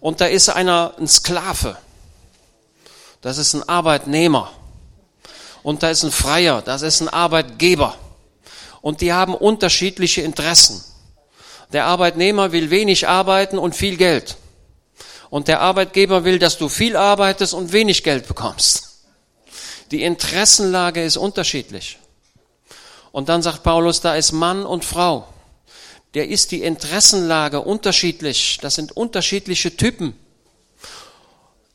Und da ist einer ein Sklave. Das ist ein Arbeitnehmer. Und da ist ein Freier. Das ist ein Arbeitgeber. Und die haben unterschiedliche Interessen. Der Arbeitnehmer will wenig arbeiten und viel Geld. Und der Arbeitgeber will, dass du viel arbeitest und wenig Geld bekommst. Die Interessenlage ist unterschiedlich. Und dann sagt Paulus, da ist Mann und Frau. Der ist die Interessenlage unterschiedlich. Das sind unterschiedliche Typen.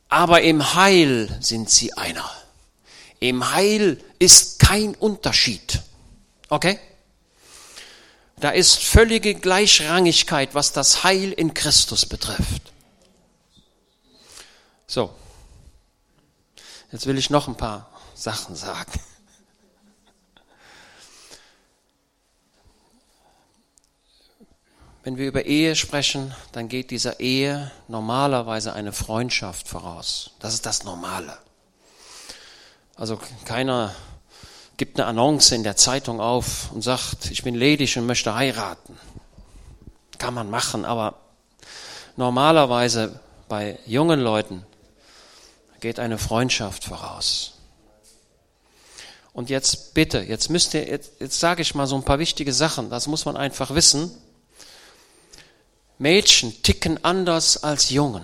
Aber im Heil sind sie einer. Im Heil ist kein Unterschied. Okay? Da ist völlige Gleichrangigkeit, was das Heil in Christus betrifft. So, jetzt will ich noch ein paar Sachen sagen. Wenn wir über Ehe sprechen, dann geht dieser Ehe normalerweise eine Freundschaft voraus. Das ist das Normale. Also keiner gibt eine Annonce in der Zeitung auf und sagt, ich bin ledig und möchte heiraten. Kann man machen, aber normalerweise bei jungen Leuten geht eine Freundschaft voraus. Und jetzt bitte, jetzt müsst ihr, jetzt, jetzt sage ich mal so ein paar wichtige Sachen, das muss man einfach wissen. Mädchen ticken anders als Jungen.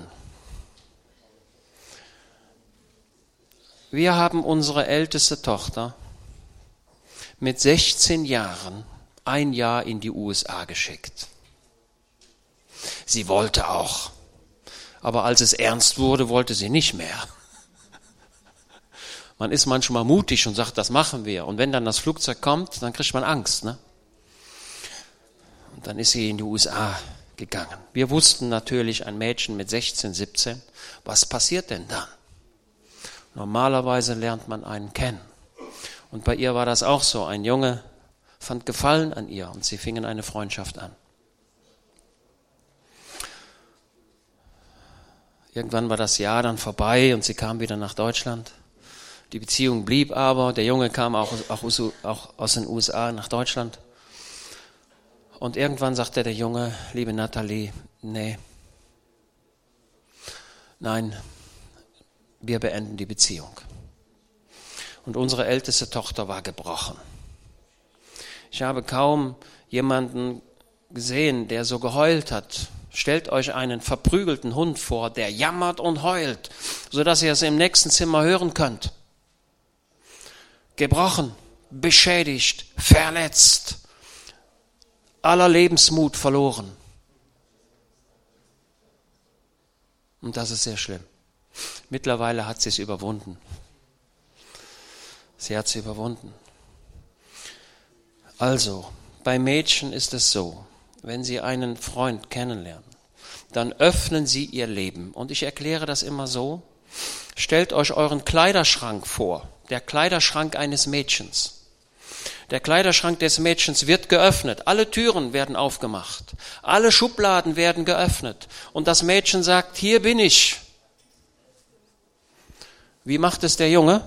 Wir haben unsere älteste Tochter mit 16 Jahren ein Jahr in die USA geschickt. Sie wollte auch, aber als es ernst wurde, wollte sie nicht mehr. Man ist manchmal mutig und sagt, das machen wir. Und wenn dann das Flugzeug kommt, dann kriegt man Angst. Ne? Und dann ist sie in die USA gegangen. Wir wussten natürlich, ein Mädchen mit 16, 17, was passiert denn dann? Normalerweise lernt man einen kennen. Und bei ihr war das auch so. Ein Junge fand Gefallen an ihr und sie fingen eine Freundschaft an. Irgendwann war das Jahr dann vorbei und sie kam wieder nach Deutschland. Die Beziehung blieb aber. Der Junge kam auch, auch, auch aus den USA nach Deutschland. Und irgendwann sagte der Junge, liebe Nathalie, nee, nein, wir beenden die Beziehung. Und unsere älteste Tochter war gebrochen. Ich habe kaum jemanden gesehen, der so geheult hat. Stellt euch einen verprügelten Hund vor, der jammert und heult, so dass ihr es im nächsten Zimmer hören könnt. Gebrochen, beschädigt, verletzt, aller Lebensmut verloren. Und das ist sehr schlimm. Mittlerweile hat sie es überwunden. Sie hat sie überwunden. Also, bei Mädchen ist es so, wenn sie einen Freund kennenlernen, dann öffnen sie ihr Leben. Und ich erkläre das immer so, stellt euch euren Kleiderschrank vor, der Kleiderschrank eines Mädchens. Der Kleiderschrank des Mädchens wird geöffnet, alle Türen werden aufgemacht, alle Schubladen werden geöffnet und das Mädchen sagt, hier bin ich. Wie macht es der Junge?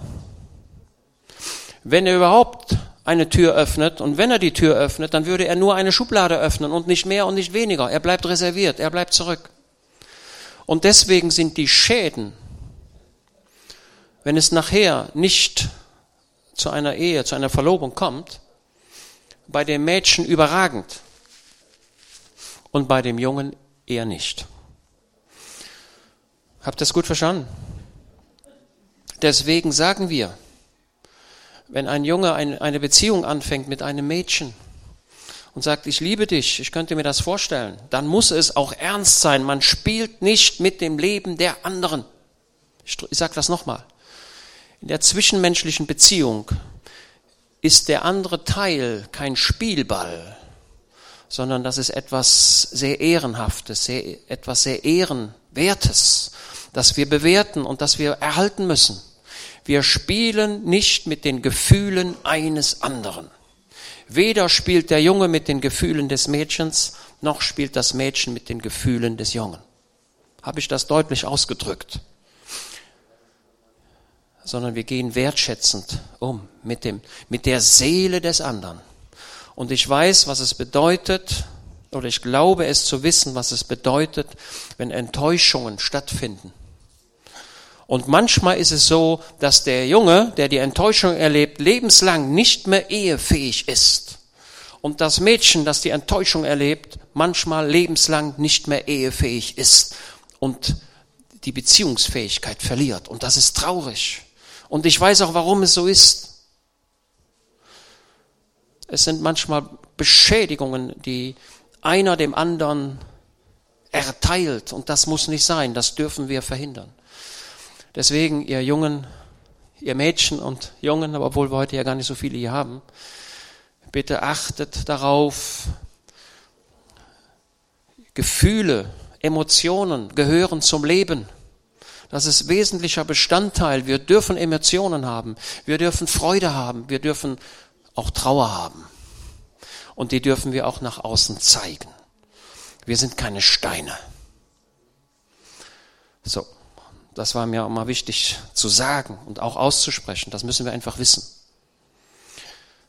Wenn er überhaupt eine Tür öffnet und wenn er die Tür öffnet, dann würde er nur eine Schublade öffnen und nicht mehr und nicht weniger. Er bleibt reserviert, er bleibt zurück. Und deswegen sind die Schäden, wenn es nachher nicht zu einer Ehe, zu einer Verlobung kommt, bei dem Mädchen überragend und bei dem Jungen eher nicht. Habt ihr das gut verstanden? Deswegen sagen wir, wenn ein Junge eine Beziehung anfängt mit einem Mädchen und sagt, ich liebe dich, ich könnte mir das vorstellen, dann muss es auch ernst sein. Man spielt nicht mit dem Leben der anderen. Ich, sage das nochmal. In der zwischenmenschlichen Beziehung ist der andere Teil kein Spielball, sondern das ist etwas sehr Ehrenhaftes, sehr, etwas sehr Ehrenwertes, das wir bewerten und das wir erhalten müssen. Wir spielen nicht mit den Gefühlen eines anderen. Weder spielt der Junge mit den Gefühlen des Mädchens, noch spielt das Mädchen mit den Gefühlen des Jungen. Habe ich das deutlich ausgedrückt? Sondern wir gehen wertschätzend um mit dem, mit der Seele des anderen. Und ich weiß, was es bedeutet, oder ich glaube es zu wissen, was es bedeutet, wenn Enttäuschungen stattfinden. Und manchmal ist es so, dass der Junge, der die Enttäuschung erlebt, lebenslang nicht mehr ehefähig ist. Und das Mädchen, das die Enttäuschung erlebt, manchmal lebenslang nicht mehr ehefähig ist und die Beziehungsfähigkeit verliert. Und das ist traurig. Und ich weiß auch, warum es so ist. Es sind manchmal Beschädigungen, die einer dem anderen erteilt. Und das muss nicht sein. Das dürfen wir verhindern. Deswegen, ihr Jungen, ihr Mädchen und Jungen, aber obwohl wir heute ja gar nicht so viele hier haben, bitte achtet darauf. Gefühle, Emotionen gehören zum Leben. Das ist wesentlicher Bestandteil. Wir dürfen Emotionen haben. Wir dürfen Freude haben. Wir dürfen auch Trauer haben. Und die dürfen wir auch nach außen zeigen. Wir sind keine Steine. So, das war mir auch mal wichtig zu sagen und auch auszusprechen. Das müssen wir einfach wissen.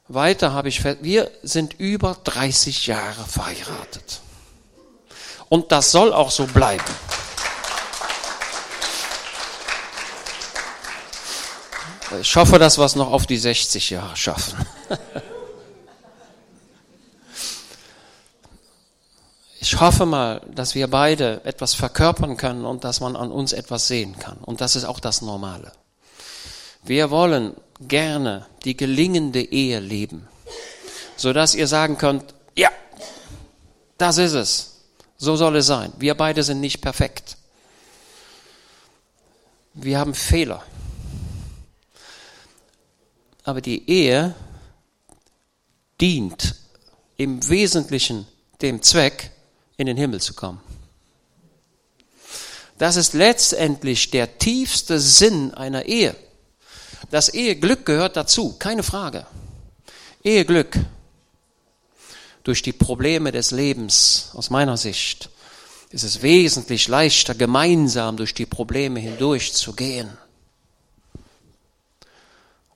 Weiter habe ich, wir sind über 30 Jahre verheiratet. Und das soll auch so bleiben. Ich hoffe, dass wir es noch auf die 60 Jahre schaffen. Ich hoffe mal, dass wir beide etwas verkörpern können und dass man an uns etwas sehen kann. Und das ist auch das Normale. Wir wollen gerne die gelingende Ehe leben, sodass ihr sagen könnt, ja, das ist es. So soll es sein. Wir beide sind nicht perfekt. Wir haben Fehler. Aber die Ehe dient im Wesentlichen dem Zweck, in den Himmel zu kommen. Das ist letztendlich der tiefste Sinn einer Ehe. Das Eheglück gehört dazu, keine Frage. Eheglück durch die Probleme des Lebens, aus meiner Sicht, ist es wesentlich leichter, gemeinsam durch die Probleme hindurch zu gehen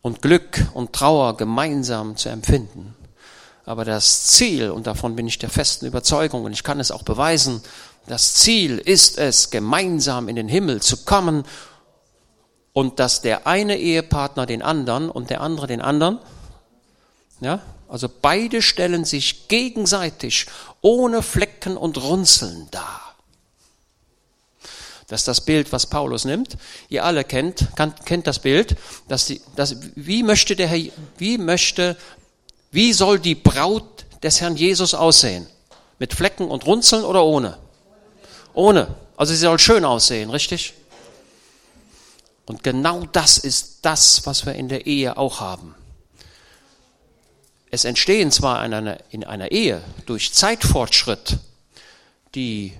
und Glück und Trauer gemeinsam zu empfinden. Aber das Ziel, und davon bin ich der festen Überzeugung, und ich kann es auch beweisen, das Ziel ist es, gemeinsam in den Himmel zu kommen und dass der eine Ehepartner den anderen und der andere den anderen, ja, also beide stellen sich gegenseitig ohne Flecken und Runzeln dar. Das ist das Bild, was Paulus nimmt. Ihr alle kennt, kennt das Bild, dass die, dass, wie möchte der Herr, wie möchte, wie soll die Braut des Herrn Jesus aussehen? Mit Flecken und Runzeln oder ohne? Ohne. Also sie soll schön aussehen, richtig? Und genau das ist das, was wir in der Ehe auch haben. Es entstehen zwar in einer, in einer Ehe durch Zeitfortschritt die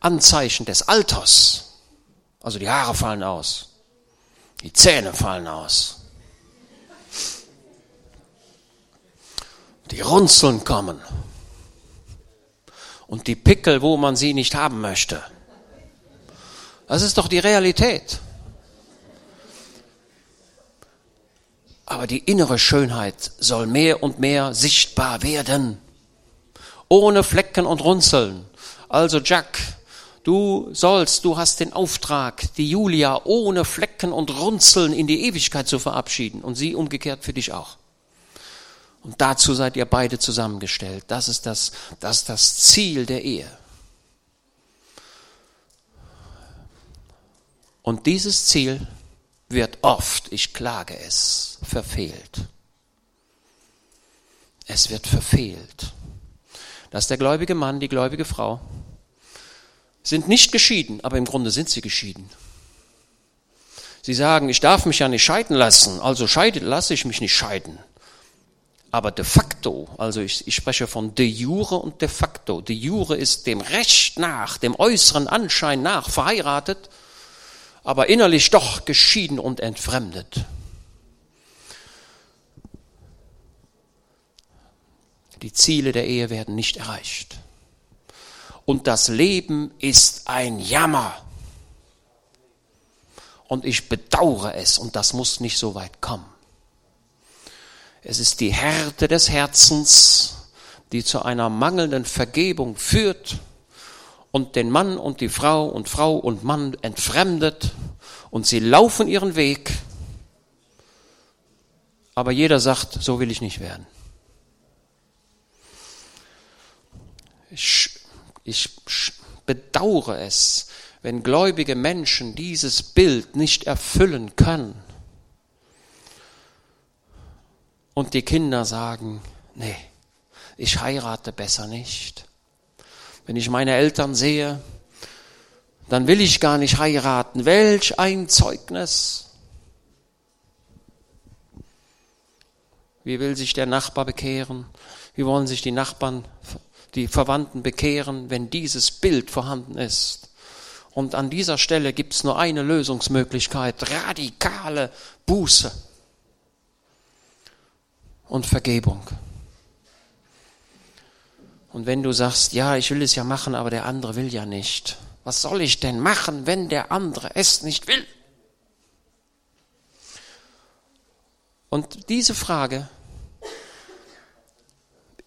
Anzeichen des Alters. Also die Haare fallen aus, die Zähne fallen aus, die Runzeln kommen und die Pickel, wo man sie nicht haben möchte. Das ist doch die Realität. Aber die innere Schönheit soll mehr und mehr sichtbar werden. Ohne Flecken und Runzeln. Also Jack, Du sollst, du hast den Auftrag, die Julia ohne Flecken und Runzeln in die Ewigkeit zu verabschieden und sie umgekehrt für dich auch. Und dazu seid ihr beide zusammengestellt. Das ist das, das ist das Ziel der Ehe. Und dieses Ziel wird oft, ich klage es, verfehlt. Es wird verfehlt. Dass der gläubige Mann, die gläubige Frau sind nicht geschieden, aber im Grunde sind sie geschieden. Sie sagen, ich darf mich ja nicht scheiden lassen, also scheide, lasse ich mich nicht scheiden. Aber de facto, also ich, ich spreche von de jure und de facto. De jure ist dem Recht nach, dem äußeren Anschein nach verheiratet, aber innerlich doch geschieden und entfremdet. Die Ziele der Ehe werden nicht erreicht und das Leben ist ein Jammer. Und ich bedauere es und das muss nicht so weit kommen. Es ist die Härte des Herzens, die zu einer mangelnden Vergebung führt und den Mann und die Frau und Frau und Mann entfremdet und sie laufen ihren Weg, aber jeder sagt, so will ich nicht werden. Ich, ich bedauere es, wenn gläubige Menschen dieses Bild nicht erfüllen können. Und die Kinder sagen, nee, ich heirate besser nicht. Wenn ich meine Eltern sehe, dann will ich gar nicht heiraten. Welch ein Zeugnis. Wie will sich der Nachbar bekehren? Wie wollen sich die Nachbarn, die Verwandten bekehren, wenn dieses Bild vorhanden ist? Und an dieser Stelle gibt es nur eine Lösungsmöglichkeit, radikale Buße und Vergebung. Und wenn du sagst, ja, ich will es ja machen, aber der andere will ja nicht. Was soll ich denn machen, wenn der andere es nicht will? Und diese Frage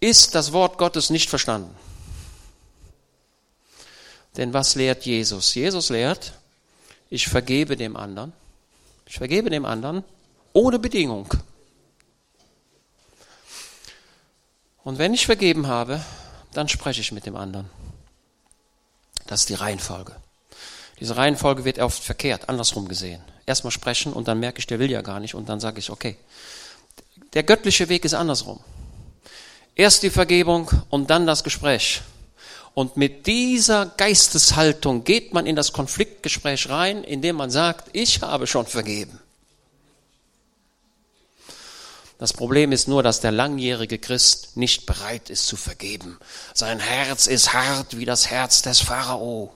ist das Wort Gottes nicht verstanden. Denn was lehrt Jesus? Jesus lehrt, ich vergebe dem anderen. Ich vergebe dem anderen ohne Bedingung. Und wenn ich vergeben habe, dann spreche ich mit dem anderen. Das ist die Reihenfolge. Diese Reihenfolge wird oft verkehrt, andersrum gesehen. Erstmal sprechen und dann merke ich, der will ja gar nicht und dann sage ich, okay. Der göttliche Weg ist andersrum. Erst die Vergebung und dann das Gespräch. Und mit dieser Geisteshaltung geht man in das Konfliktgespräch rein, indem man sagt, ich habe schon vergeben. Das Problem ist nur, dass der langjährige Christ nicht bereit ist zu vergeben. Sein Herz ist hart wie das Herz des Pharao.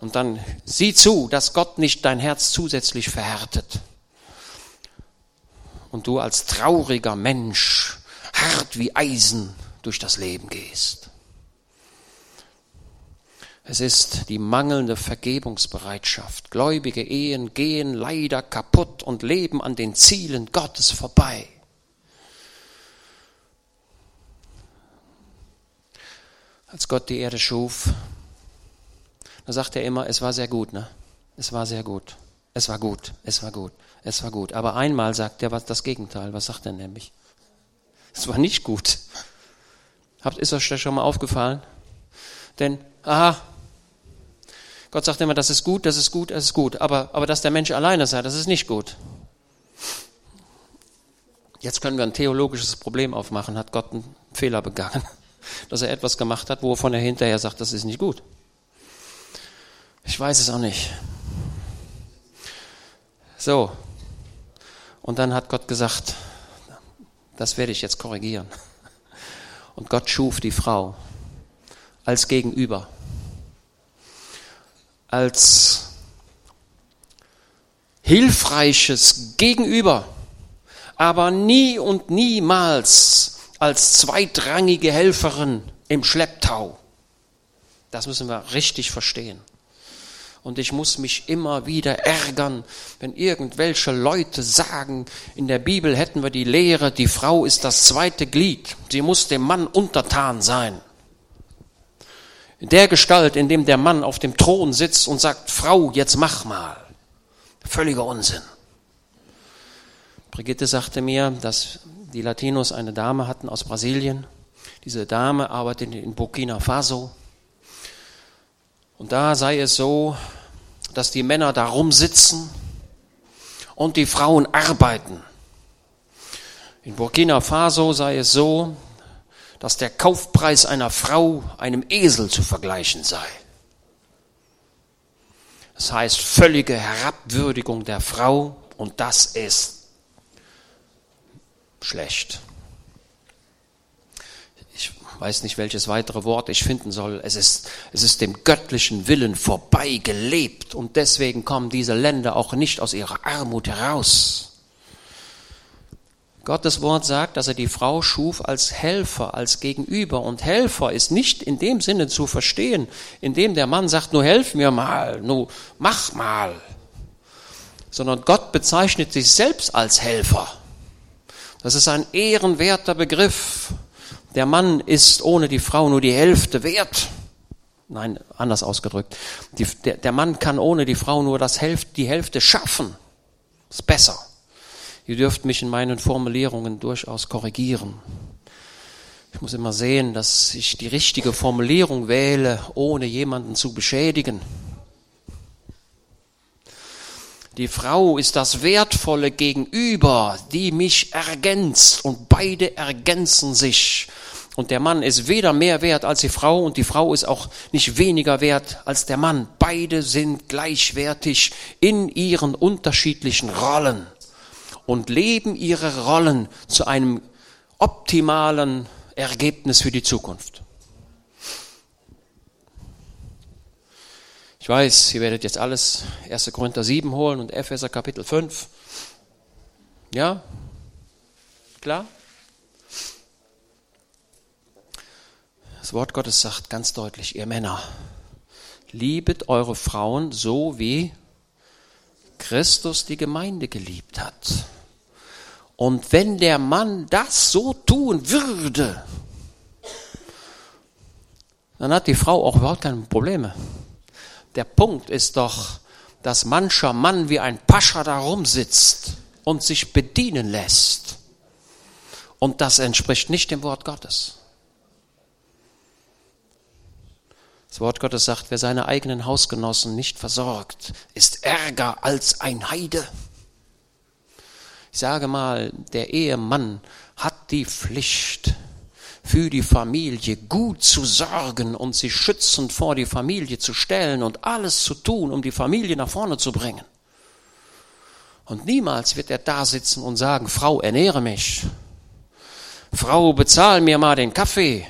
Und dann sieh zu, dass Gott nicht dein Herz zusätzlich verhärtet. Und du als trauriger Mensch hart wie Eisen durch das Leben gehst. Es ist die mangelnde Vergebungsbereitschaft. Gläubige Ehen gehen leider kaputt und leben an den Zielen Gottes vorbei. Als Gott die Erde schuf, da sagt er immer, es war sehr gut, ne? Es war sehr gut. Es war gut. Es war gut. Es war gut. Aber einmal sagt er was das Gegenteil. Was sagt er nämlich? Es war nicht gut. Habt, ist euch das schon mal aufgefallen? Denn, aha, Gott sagt immer, das ist gut, das ist gut, das ist gut. Aber, aber dass der Mensch alleine sei, das ist nicht gut. Jetzt können wir ein theologisches Problem aufmachen. Hat Gott einen Fehler begangen? Dass er etwas gemacht hat, wovon er hinterher sagt, das ist nicht gut. Ich weiß es auch nicht. So. Und dann hat Gott gesagt, das werde ich jetzt korrigieren. Und Gott schuf die Frau als Gegenüber, als hilfreiches Gegenüber, aber nie und niemals als zweitrangige Helferin im Schlepptau. Das müssen wir richtig verstehen. Und ich muss mich immer wieder ärgern, wenn irgendwelche Leute sagen, in der Bibel hätten wir die Lehre, die Frau ist das zweite Glied, sie muss dem Mann untertan sein. In der Gestalt, in dem der Mann auf dem Thron sitzt und sagt, Frau, jetzt mach mal. Völliger Unsinn. Brigitte sagte mir, dass die Latinos eine Dame hatten aus Brasilien. Diese Dame arbeitet in Burkina Faso und da sei es so, dass die Männer da rumsitzen und die Frauen arbeiten. In Burkina Faso sei es so, dass der Kaufpreis einer Frau einem Esel zu vergleichen sei. Das heißt völlige Herabwürdigung der Frau und das ist schlecht weiß nicht, welches weitere Wort ich finden soll. Es ist, es ist dem göttlichen Willen vorbei gelebt und deswegen kommen diese Länder auch nicht aus ihrer Armut heraus. Gottes Wort sagt, dass er die Frau schuf als Helfer, als Gegenüber. Und Helfer ist nicht in dem Sinne zu verstehen, indem der Mann sagt, nur helf mir mal, nur mach mal. Sondern Gott bezeichnet sich selbst als Helfer. Das ist ein ehrenwerter Begriff Der Mann ist ohne die Frau nur die Hälfte wert. Nein, anders ausgedrückt. Die, der, der Mann kann ohne die Frau nur das Hälfte, die Hälfte schaffen. ist besser. Ihr dürft mich in meinen Formulierungen durchaus korrigieren. Ich muss immer sehen, dass ich die richtige Formulierung wähle, ohne jemanden zu beschädigen. Die Frau ist das wertvolle Gegenüber, die mich ergänzt und beide ergänzen sich. Und der Mann ist weder mehr wert als die Frau und die Frau ist auch nicht weniger wert als der Mann. Beide sind gleichwertig in ihren unterschiedlichen Rollen und leben ihre Rollen zu einem optimalen Ergebnis für die Zukunft. Ich weiß, ihr werdet jetzt alles 1. Korinther 7 holen und Epheser Kapitel 5. Ja? Klar? Das Wort Gottes sagt ganz deutlich, ihr Männer, liebet eure Frauen so, wie Christus die Gemeinde geliebt hat. Und wenn der Mann das so tun würde, dann hat die Frau auch überhaupt keine Probleme. Der Punkt ist doch, dass mancher Mann wie ein Pascha da rumsitzt und sich bedienen lässt. Und das entspricht nicht dem Wort Gottes. Das Wort Gottes sagt, wer seine eigenen Hausgenossen nicht versorgt, ist ärger als ein Heide. Ich sage mal, der Ehemann hat die Pflicht, für die Familie gut zu sorgen und sie schützend vor die Familie zu stellen und alles zu tun, um die Familie nach vorne zu bringen. Und niemals wird er da sitzen und sagen, Frau, ernähre mich. Frau, bezahl mir mal den Kaffee.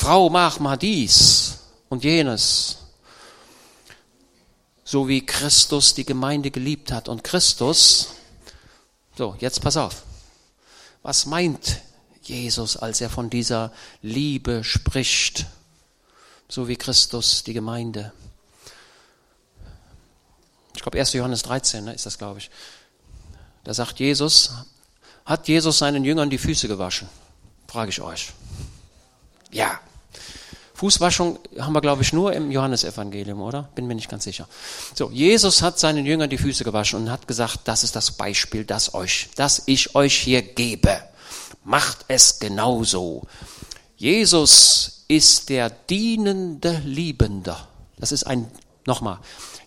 Frau, mach mal dies und jenes. So wie Christus die Gemeinde geliebt hat. Und Christus, so, jetzt pass auf. Was meint Jesus, als er von dieser Liebe spricht, so wie Christus die Gemeinde. Ich glaube, 1. Johannes 13 ne, ist das, glaube ich. Da sagt Jesus, hat Jesus seinen Jüngern die Füße gewaschen? Frage ich euch. Ja. Fußwaschung haben wir, glaube ich, nur im Johannesevangelium, oder? Bin mir nicht ganz sicher. So, Jesus hat seinen Jüngern die Füße gewaschen und hat gesagt, das ist das Beispiel, das euch, das ich euch hier gebe macht es genauso. Jesus ist der dienende Liebende. Das ist ein, nochmal,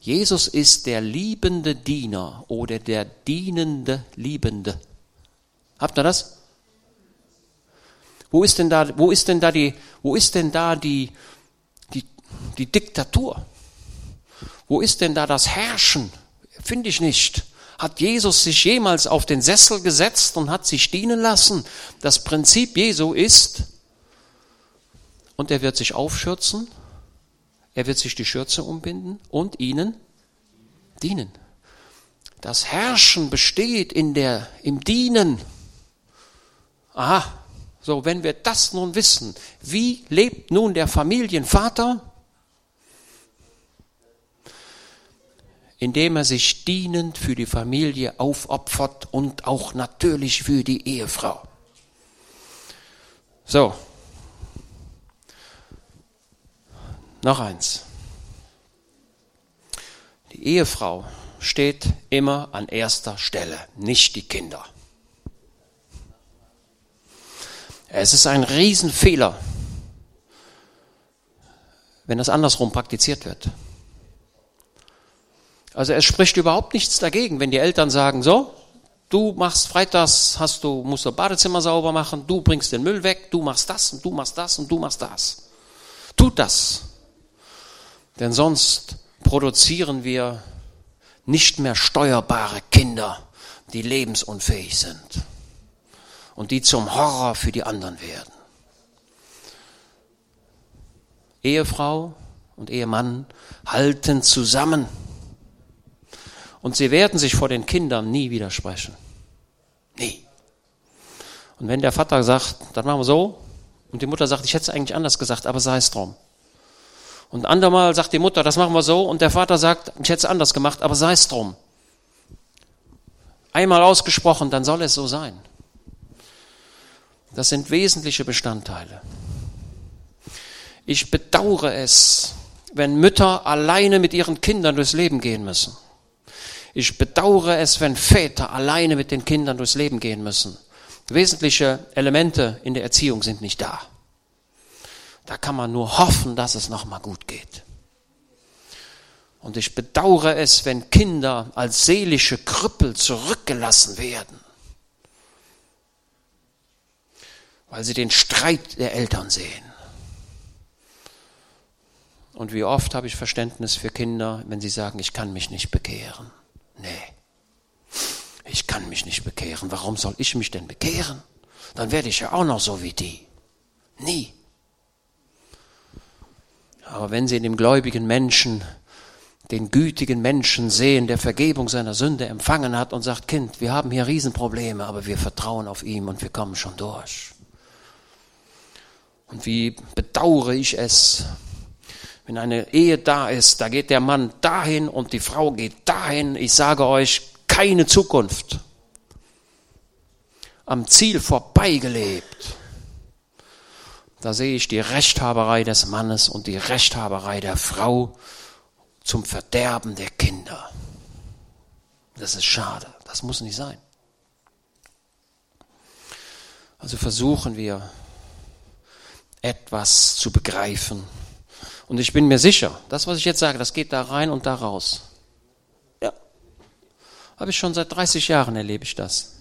Jesus ist der liebende Diener oder der dienende Liebende. Habt ihr das? Wo ist denn da, wo ist denn da die, wo ist denn da die, die, die Diktatur? Wo ist denn da das Herrschen? Finde ich nicht. Hat Jesus sich jemals auf den Sessel gesetzt und hat sich dienen lassen? Das Prinzip Jesu ist, und er wird sich aufschürzen, er wird sich die Schürze umbinden und ihnen dienen. Das Herrschen besteht in der, im Dienen. Aha, so, wenn wir das nun wissen, wie lebt nun der Familienvater? indem er sich dienend für die Familie aufopfert und auch natürlich für die Ehefrau. So. Noch eins. Die Ehefrau steht immer an erster Stelle, nicht die Kinder. Es ist ein Riesenfehler, wenn das andersrum praktiziert wird. Also es spricht überhaupt nichts dagegen, wenn die Eltern sagen, so, du machst freitags, hast du, musst du Badezimmer sauber machen, du bringst den Müll weg, du machst das und du machst das und du machst das. Tut das. Denn sonst produzieren wir nicht mehr steuerbare Kinder, die lebensunfähig sind und die zum Horror für die anderen werden. Ehefrau und Ehemann halten zusammen. Und sie werden sich vor den Kindern nie widersprechen. Nie. Und wenn der Vater sagt, dann machen wir so, und die Mutter sagt, ich hätte es eigentlich anders gesagt, aber sei es drum. Und andermal sagt die Mutter, das machen wir so, und der Vater sagt, ich hätte es anders gemacht, aber sei es drum. Einmal ausgesprochen, dann soll es so sein. Das sind wesentliche Bestandteile. Ich bedauere es, wenn Mütter alleine mit ihren Kindern durchs Leben gehen müssen. Ich bedauere es, wenn Väter alleine mit den Kindern durchs Leben gehen müssen. Wesentliche Elemente in der Erziehung sind nicht da. Da kann man nur hoffen, dass es nochmal gut geht. Und ich bedauere es, wenn Kinder als seelische Krüppel zurückgelassen werden, weil sie den Streit der Eltern sehen. Und wie oft habe ich Verständnis für Kinder, wenn sie sagen, ich kann mich nicht bekehren. Nee, ich kann mich nicht bekehren. Warum soll ich mich denn bekehren? Dann werde ich ja auch noch so wie die. Nie. Aber wenn sie in dem gläubigen Menschen den gütigen Menschen sehen, der Vergebung seiner Sünde empfangen hat und sagt, Kind, wir haben hier Riesenprobleme, aber wir vertrauen auf ihm und wir kommen schon durch. Und wie bedauere ich es, wenn eine Ehe da ist, da geht der Mann dahin und die Frau geht dahin. Ich sage euch, keine Zukunft. Am Ziel vorbeigelebt. Da sehe ich die Rechthaberei des Mannes und die Rechthaberei der Frau zum Verderben der Kinder. Das ist schade. Das muss nicht sein. Also versuchen wir etwas zu begreifen. Und ich bin mir sicher, das, was ich jetzt sage, das geht da rein und da raus. Ja. Habe ich schon seit 30 Jahren erlebe ich das.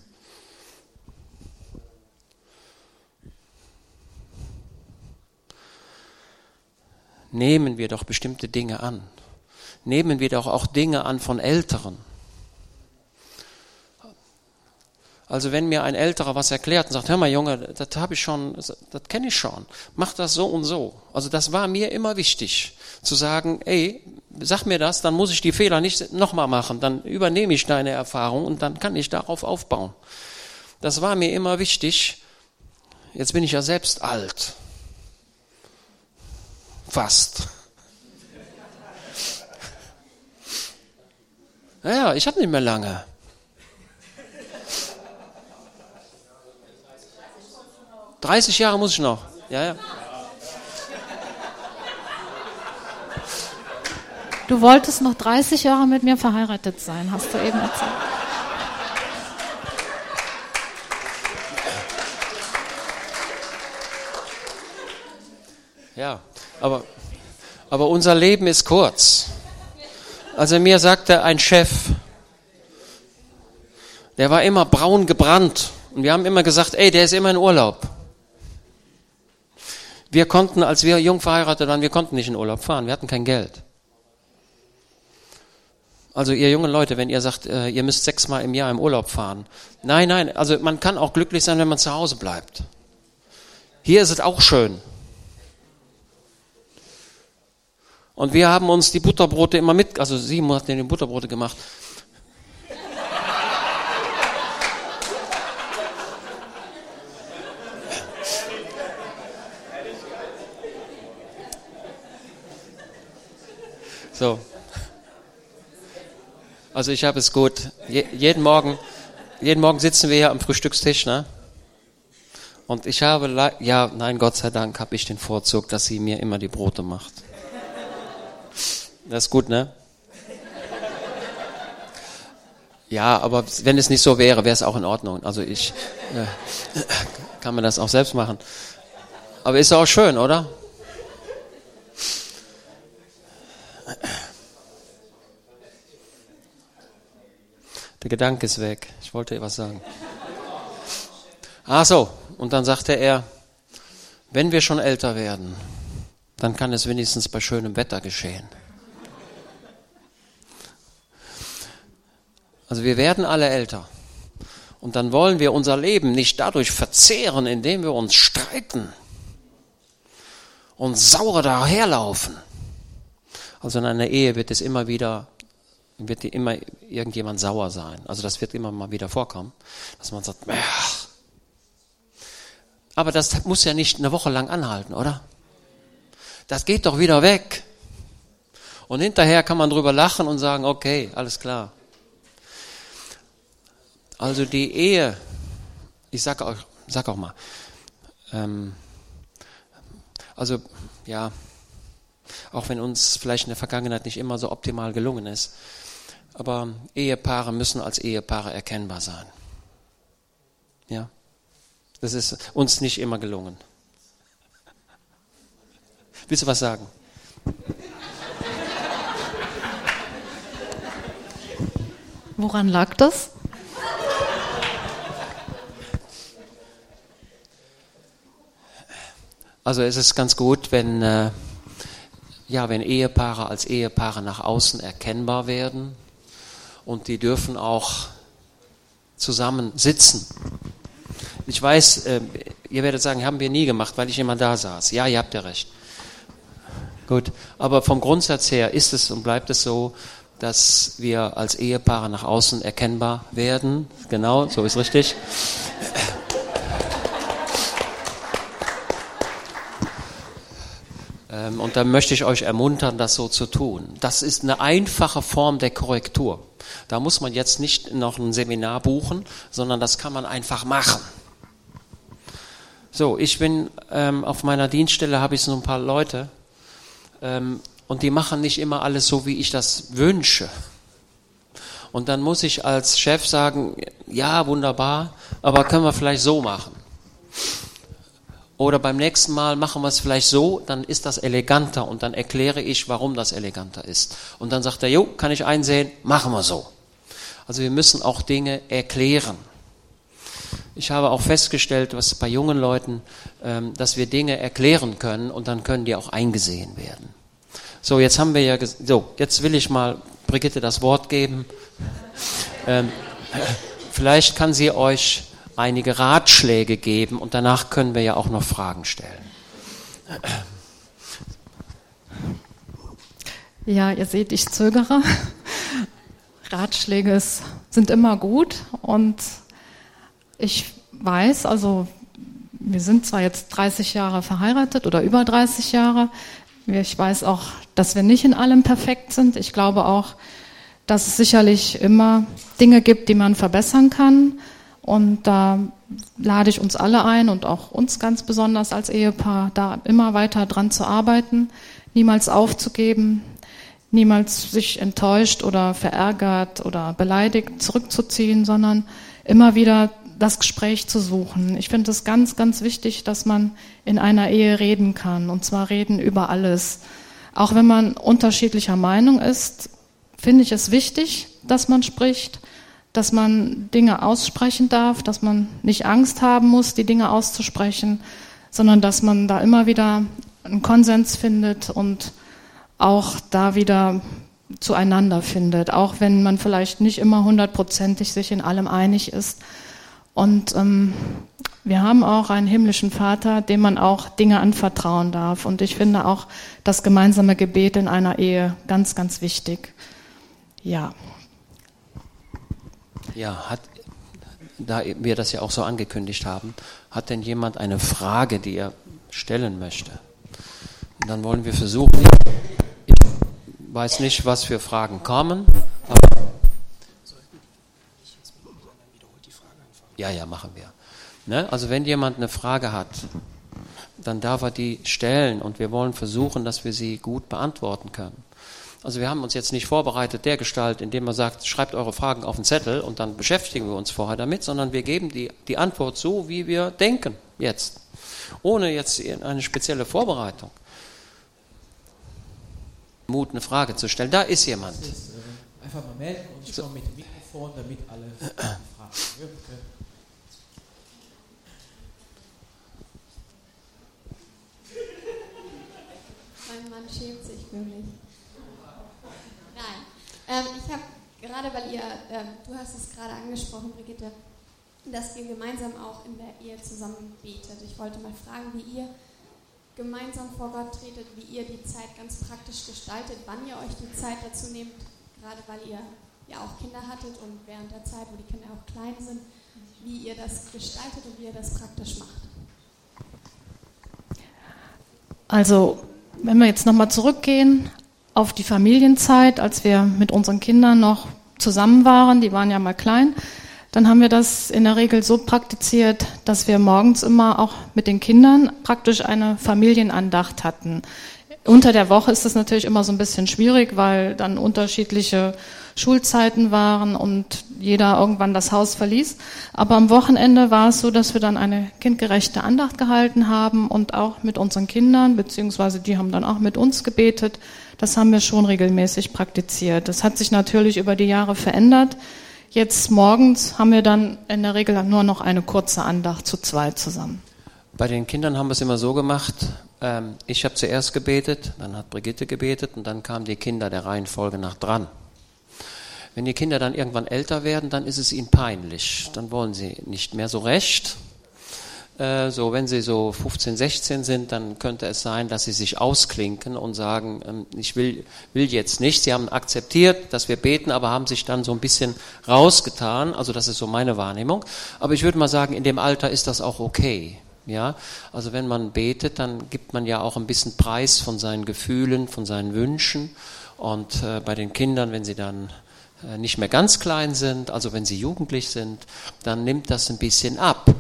Nehmen wir doch bestimmte Dinge an nehmen wir doch auch Dinge an von Älteren. Also wenn mir ein Älterer was erklärt und sagt, hör mal Junge, das habe ich schon, das, das kenne ich schon, mach das so und so. Also das war mir immer wichtig, zu sagen, ey, sag mir das, dann muss ich die Fehler nicht nochmal machen, dann übernehme ich deine Erfahrung und dann kann ich darauf aufbauen. Das war mir immer wichtig. Jetzt bin ich ja selbst alt. Fast. Naja, ich habe nicht mehr lange. Dreißig Jahre muss ich noch. Ja, ja. Du wolltest noch 30 Jahre mit mir verheiratet sein, hast du eben erzählt. Ja, aber, aber unser Leben ist kurz. Also mir sagte ein Chef, der war immer braun gebrannt. Und wir haben immer gesagt, ey, der ist immer in Urlaub. Wir konnten, als wir jung verheiratet waren, wir konnten nicht in Urlaub fahren. Wir hatten kein Geld. Also ihr jungen Leute, wenn ihr sagt, äh, ihr müsst sechsmal im Jahr im Urlaub fahren. Nein, nein, also man kann auch glücklich sein, wenn man zu Hause bleibt. Hier ist es auch schön. Und wir haben uns die Butterbrote immer mit, also sie hat die Butterbrote gemacht. So. Also ich habe es gut. Je, jeden Morgen, jeden Morgen sitzen wir hier am Frühstückstisch, ne? Und ich habe, ja, nein, Gott sei Dank habe ich den Vorzug, dass sie mir immer die Brote macht. Das ist gut, ne? Ja, aber wenn es nicht so wäre, wäre es auch in Ordnung. Also ich äh, kann man das auch selbst machen. Aber ist auch schön, oder? Der Gedanke ist weg. Ich wollte was sagen. Ach so, und dann sagte er, wenn wir schon älter werden, dann kann es wenigstens bei schönem Wetter geschehen. Also wir werden alle älter. Und dann wollen wir unser Leben nicht dadurch verzehren, indem wir uns streiten und sauer daherlaufen. Also in einer Ehe wird es immer wieder, wird immer irgendjemand sauer sein. Also das wird immer mal wieder vorkommen, dass man sagt, Ach. aber das muss ja nicht eine Woche lang anhalten, oder? Das geht doch wieder weg. Und hinterher kann man drüber lachen und sagen, okay, alles klar. Also die Ehe, ich sage auch, sag auch mal, Ähm, also ja, auch wenn uns vielleicht in der Vergangenheit nicht immer so optimal gelungen ist, aber Ehepaare müssen als Ehepaare erkennbar sein. Ja, das ist uns nicht immer gelungen. Willst du was sagen? Woran lag das? Also es ist ganz gut, wenn, äh, ja, wenn Ehepaare als Ehepaare nach außen erkennbar werden und die dürfen auch zusammen sitzen. Ich weiß, äh, ihr werdet sagen, haben wir nie gemacht, weil ich immer da saß. Ja, ihr habt ja recht. Gut, aber vom Grundsatz her ist es und bleibt es so, dass wir als Ehepaare nach außen erkennbar werden. Genau, so ist richtig. Und da möchte ich euch ermuntern, das so zu tun. Das ist eine einfache Form der Korrektur. Da muss man jetzt nicht noch ein Seminar buchen, sondern das kann man einfach machen. So, ich bin ähm, auf meiner Dienststelle, habe ich so ein paar Leute ähm, und die machen nicht immer alles so, wie ich das wünsche. Und dann muss ich als Chef sagen, ja, wunderbar, aber können wir vielleicht so machen. Oder beim nächsten Mal machen wir es vielleicht so, dann ist das eleganter und dann erkläre ich, warum das eleganter ist. Und dann sagt er, jo, kann ich einsehen, machen wir so. Also wir müssen auch Dinge erklären. Ich habe auch festgestellt, was bei jungen Leuten, ähm, dass wir Dinge erklären können und dann können die auch eingesehen werden. So, jetzt haben wir ja, so, jetzt will ich mal Brigitte das Wort geben. Ähm, vielleicht kann sie euch einige Ratschläge geben und danach können wir ja auch noch Fragen stellen. Ja, ihr seht, ich zögere. Ratschläge sind immer gut und ich weiß, also wir sind zwar jetzt 30 Jahre verheiratet oder über 30 Jahre, ich weiß auch, dass wir nicht in allem perfekt sind. Ich glaube auch, dass es sicherlich immer Dinge gibt, die man verbessern kann. Und da lade ich uns alle ein und auch uns ganz besonders als Ehepaar, da immer weiter dran zu arbeiten, niemals aufzugeben, niemals sich enttäuscht oder verärgert oder beleidigt zurückzuziehen, sondern immer wieder das Gespräch zu suchen. Ich finde es ganz, ganz wichtig, dass man in einer Ehe reden kann und zwar reden über alles. Auch wenn man unterschiedlicher Meinung ist, finde ich es wichtig, dass man spricht dass man Dinge aussprechen darf, dass man nicht Angst haben muss, die Dinge auszusprechen, sondern dass man da immer wieder einen Konsens findet und auch da wieder zueinander findet, auch wenn man vielleicht nicht immer hundertprozentig sich in allem einig ist. Und ähm, wir haben auch einen himmlischen Vater, dem man auch Dinge anvertrauen darf. Und ich finde auch das gemeinsame Gebet in einer Ehe ganz, ganz wichtig. Ja. Ja, hat, da wir das ja auch so angekündigt haben, hat denn jemand eine Frage, die er stellen möchte? Und dann wollen wir versuchen, ich weiß nicht, was für Fragen kommen, ja, ja, machen wir. Ne? Also wenn jemand eine Frage hat, dann darf er die stellen und wir wollen versuchen, dass wir sie gut beantworten können. Also wir haben uns jetzt nicht vorbereitet der Gestalt, indem man sagt, schreibt eure Fragen auf den Zettel und dann beschäftigen wir uns vorher damit, sondern wir geben die, die Antwort so, wie wir denken jetzt, ohne jetzt eine spezielle Vorbereitung. Mut, eine Frage zu stellen. Da ist jemand. Äh, einfach mal melden und ich komme mit dem Mikrofon, damit alle Fragen hören können. Mein Mann schämt sich für mich. Ähm, ich habe gerade, weil ihr, äh, du hast es gerade angesprochen, Brigitte, dass ihr gemeinsam auch in der Ehe zusammen betet. Ich wollte mal fragen, wie ihr gemeinsam vor Gott tretet, wie ihr die Zeit ganz praktisch gestaltet, wann ihr euch die Zeit dazu nehmt, gerade weil ihr ja auch Kinder hattet und während der Zeit, wo die Kinder auch klein sind, wie ihr das gestaltet und wie ihr das praktisch macht. Also, wenn wir jetzt nochmal zurückgehen auf die Familienzeit, als wir mit unseren Kindern noch zusammen waren, die waren ja mal klein, dann haben wir das in der Regel so praktiziert, dass wir morgens immer auch mit den Kindern praktisch eine Familienandacht hatten. Unter der Woche ist das natürlich immer so ein bisschen schwierig, weil dann unterschiedliche Schulzeiten waren und jeder irgendwann das Haus verließ. Aber am Wochenende war es so, dass wir dann eine kindgerechte Andacht gehalten haben und auch mit unseren Kindern, beziehungsweise die haben dann auch mit uns gebetet. Das haben wir schon regelmäßig praktiziert. Das hat sich natürlich über die Jahre verändert. Jetzt morgens haben wir dann in der Regel nur noch eine kurze Andacht zu zweit zusammen. Bei den Kindern haben wir es immer so gemacht. Ähm, ich habe zuerst gebetet, dann hat Brigitte gebetet und dann kamen die Kinder der Reihenfolge nach dran. Wenn die Kinder dann irgendwann älter werden, dann ist es ihnen peinlich. Dann wollen sie nicht mehr so recht. Äh, so, wenn sie so 15, 16 sind, dann könnte es sein, dass sie sich ausklinken und sagen, ähm, ich will, will jetzt nicht. Sie haben akzeptiert, dass wir beten, aber haben sich dann so ein bisschen rausgetan. Also das ist so meine Wahrnehmung. Aber ich würde mal sagen, in dem Alter ist das auch okay. Ja, also wenn man betet, dann gibt man ja auch ein bisschen Preis von seinen Gefühlen, von seinen Wünschen. Und äh, bei den Kindern, wenn sie dann äh, nicht mehr ganz klein sind, also wenn sie jugendlich sind, dann nimmt das ein bisschen ab.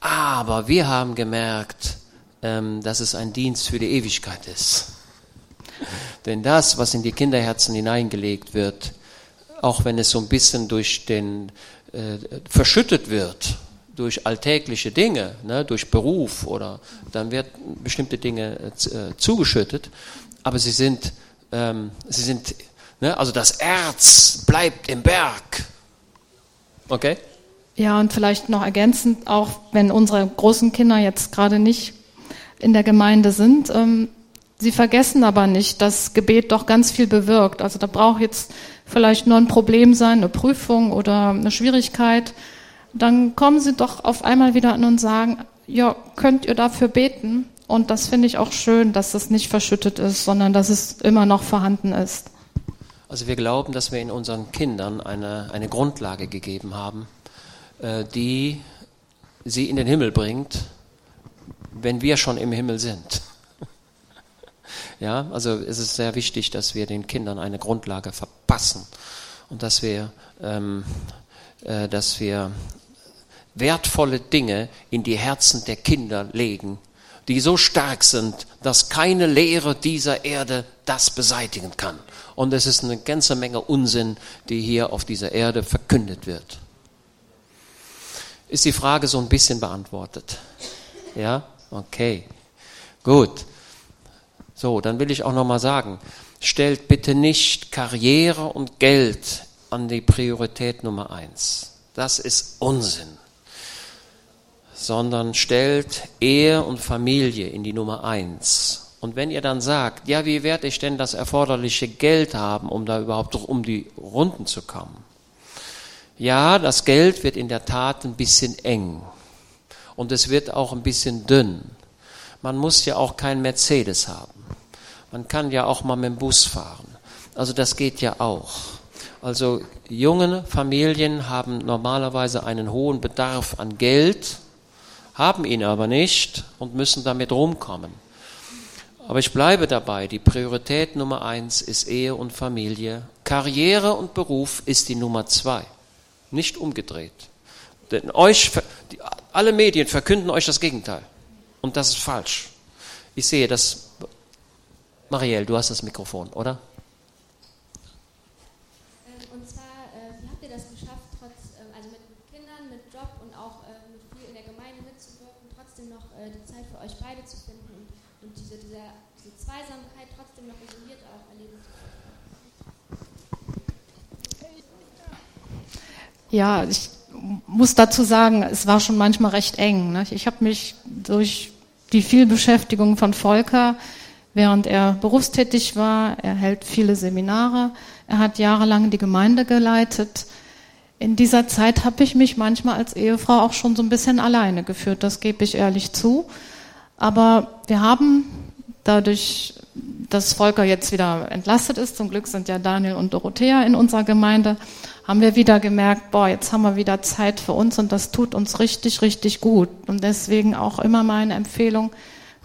Aber wir haben gemerkt, ähm, dass es ein Dienst für die Ewigkeit ist. Denn das, was in die Kinderherzen hineingelegt wird, auch wenn es so ein bisschen durch den äh, verschüttet wird, durch alltägliche Dinge, ne, durch Beruf oder dann wird bestimmte Dinge äh, zugeschüttet, aber sie sind, ähm, sie sind Ne? Also das Erz bleibt im Berg. Okay? Ja, und vielleicht noch ergänzend, auch wenn unsere großen Kinder jetzt gerade nicht in der Gemeinde sind, ähm, sie vergessen aber nicht, dass Gebet doch ganz viel bewirkt. Also da braucht jetzt vielleicht nur ein Problem sein, eine Prüfung oder eine Schwierigkeit. Dann kommen sie doch auf einmal wieder an und sagen, ja, könnt ihr dafür beten? Und das finde ich auch schön, dass das nicht verschüttet ist, sondern dass es immer noch vorhanden ist. Also wir glauben, dass wir in unseren Kindern eine, eine Grundlage gegeben haben, äh, die sie in den Himmel bringt, wenn wir schon im Himmel sind. Ja, also es ist sehr wichtig, dass wir den Kindern eine Grundlage verpassen und dass wir, ähm, äh, dass wir wertvolle Dinge in die Herzen der Kinder legen, die so stark sind, dass keine Lehre dieser Erde das beseitigen kann. Und es ist eine ganze Menge Unsinn, die hier auf dieser Erde verkündet wird. Ist die Frage so ein bisschen beantwortet? Ja? Okay. Gut. So, dann will ich auch nochmal sagen, stellt bitte nicht Karriere und Geld an die Priorität Nummer eins. Das ist Unsinn. Sondern stellt Ehe und Familie in die Nummer eins. Und wenn ihr dann sagt, ja, wie werde ich denn das erforderliche Geld haben, um da überhaupt um die Runden zu kommen? Ja, das Geld wird in der Tat ein bisschen eng. Und es wird auch ein bisschen dünn. Man muss ja auch kein Mercedes haben. Man kann ja auch mal mit dem Bus fahren. Also das geht ja auch. Also junge Familien haben normalerweise einen hohen Bedarf an Geld, haben ihn aber nicht und müssen damit rumkommen. Aber ich bleibe dabei, die Priorität Nummer eins ist Ehe und Familie. Karriere und Beruf ist die Nummer zwei, nicht umgedreht. Denn euch, alle Medien verkünden euch das Gegenteil. Und das ist falsch. Ich sehe das. Marielle, du hast das Mikrofon, oder? Ja, ich muss dazu sagen, es war schon manchmal recht eng. Ne? Ich habe mich durch die Vielbeschäftigung von Volker, während er berufstätig war, er hält viele Seminare, er hat jahrelang die Gemeinde geleitet. In dieser Zeit habe ich mich manchmal als Ehefrau auch schon so ein bisschen alleine geführt, das gebe ich ehrlich zu. Aber wir haben dadurch, dass Volker jetzt wieder entlastet ist, zum Glück sind ja Daniel und Dorothea in unserer Gemeinde, haben wir wieder gemerkt, boah, jetzt haben wir wieder Zeit für uns und das tut uns richtig, richtig gut. Und deswegen auch immer meine Empfehlung,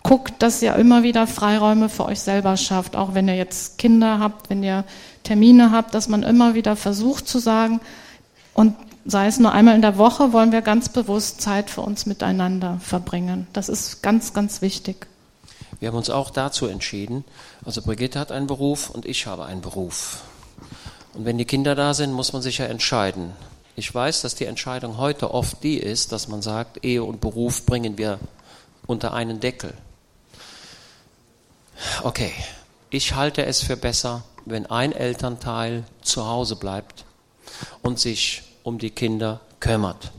guckt, dass ihr immer wieder Freiräume für euch selber schafft, auch wenn ihr jetzt Kinder habt, wenn ihr Termine habt, dass man immer wieder versucht zu sagen, und sei es nur einmal in der Woche, wollen wir ganz bewusst Zeit für uns miteinander verbringen. Das ist ganz, ganz wichtig. Wir haben uns auch dazu entschieden. Also Brigitte hat einen Beruf und ich habe einen Beruf. Und wenn die Kinder da sind, muss man sich ja entscheiden. Ich weiß, dass die Entscheidung heute oft die ist, dass man sagt, Ehe und Beruf bringen wir unter einen Deckel. Okay, ich halte es für besser, wenn ein Elternteil zu Hause bleibt und sich um die Kinder kümmert.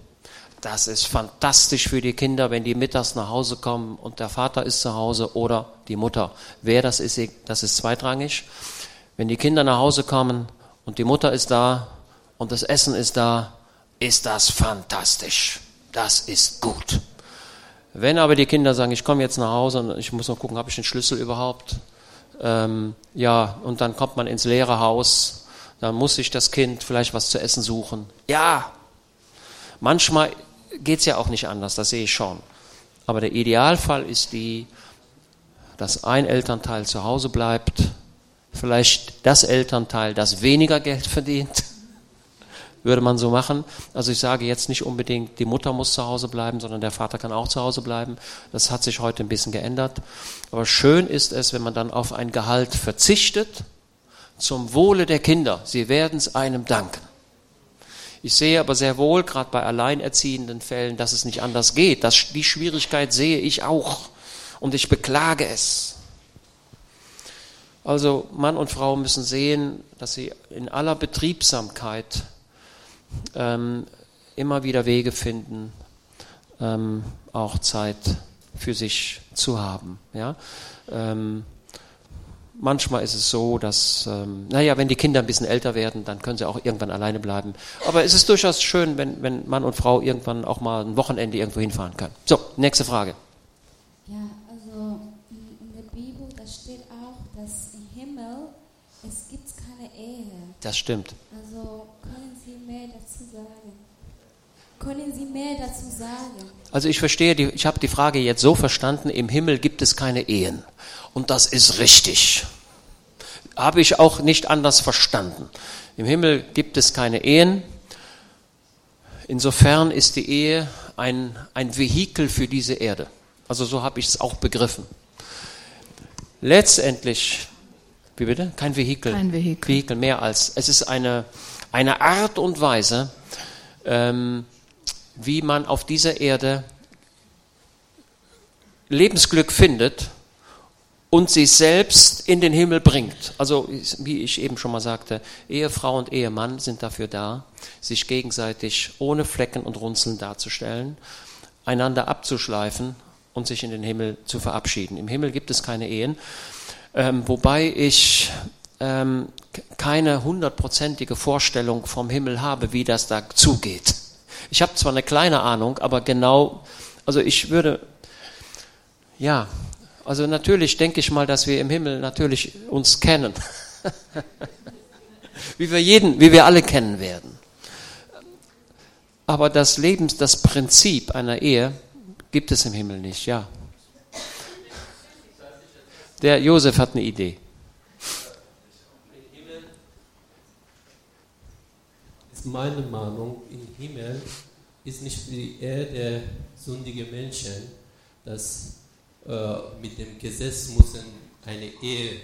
Das ist fantastisch für die Kinder, wenn die mittags nach Hause kommen und der Vater ist zu Hause oder die Mutter. Wer das ist, das ist zweitrangig. Wenn die Kinder nach Hause kommen und die Mutter ist da und das Essen ist da, ist das fantastisch. Das ist gut. Wenn aber die Kinder sagen, ich komme jetzt nach Hause und ich muss noch gucken, habe ich den Schlüssel überhaupt? Ähm, ja, und dann kommt man ins leere Haus, dann muss sich das Kind vielleicht was zu essen suchen. Ja, manchmal geht es ja auch nicht anders, das sehe ich schon. Aber der Idealfall ist die, dass ein Elternteil zu Hause bleibt, vielleicht das Elternteil, das weniger Geld verdient würde man so machen. Also ich sage jetzt nicht unbedingt, die Mutter muss zu Hause bleiben, sondern der Vater kann auch zu Hause bleiben. Das hat sich heute ein bisschen geändert. Aber schön ist es, wenn man dann auf ein Gehalt verzichtet, zum Wohle der Kinder. Sie werden es einem danken. Ich sehe aber sehr wohl, gerade bei alleinerziehenden Fällen, dass es nicht anders geht. Das, die Schwierigkeit sehe ich auch. Und ich beklage es. Also Mann und Frau müssen sehen, dass sie in aller Betriebsamkeit ähm, immer wieder Wege finden, ähm, auch Zeit für sich zu haben. Ja? Ähm, manchmal ist es so, dass, ähm, naja, wenn die Kinder ein bisschen älter werden, dann können sie auch irgendwann alleine bleiben. Aber es ist durchaus schön, wenn, wenn Mann und Frau irgendwann auch mal ein Wochenende irgendwo hinfahren können. So, nächste Frage. Ja, also in der Bibel, da steht auch, dass im Himmel es gibt keine Ehe. Das stimmt. Also mehr dazu sagen? Können Sie mehr dazu sagen? Also ich verstehe, ich habe die Frage jetzt so verstanden, im Himmel gibt es keine Ehen. Und das ist richtig. Habe ich auch nicht anders verstanden. Im Himmel gibt es keine Ehen. Insofern ist die Ehe ein, ein Vehikel für diese Erde. Also so habe ich es auch begriffen. Letztendlich, wie bitte? Kein Vehikel. Kein Vehikel. Vehikel mehr als. Es ist eine, eine Art und Weise, ähm, wie man auf dieser Erde Lebensglück findet und sich selbst in den Himmel bringt. Also wie ich eben schon mal sagte, Ehefrau und Ehemann sind dafür da, sich gegenseitig ohne Flecken und Runzeln darzustellen, einander abzuschleifen und sich in den Himmel zu verabschieden. Im Himmel gibt es keine Ehen, ähm, wobei ich ähm, keine hundertprozentige Vorstellung vom Himmel habe, wie das da zugeht. Ich habe zwar eine kleine Ahnung, aber genau, also ich würde, ja, also natürlich denke ich mal, dass wir im Himmel natürlich uns kennen. wie wir jeden, wie wir alle kennen werden. Aber das Lebens, das Prinzip einer Ehe gibt es im Himmel nicht, ja. Der Josef hat eine Idee. meine Meinung, im Himmel ist nicht die Ehe der sündigen Menschen, dass äh, mit dem Gesetz müssen eine Ehe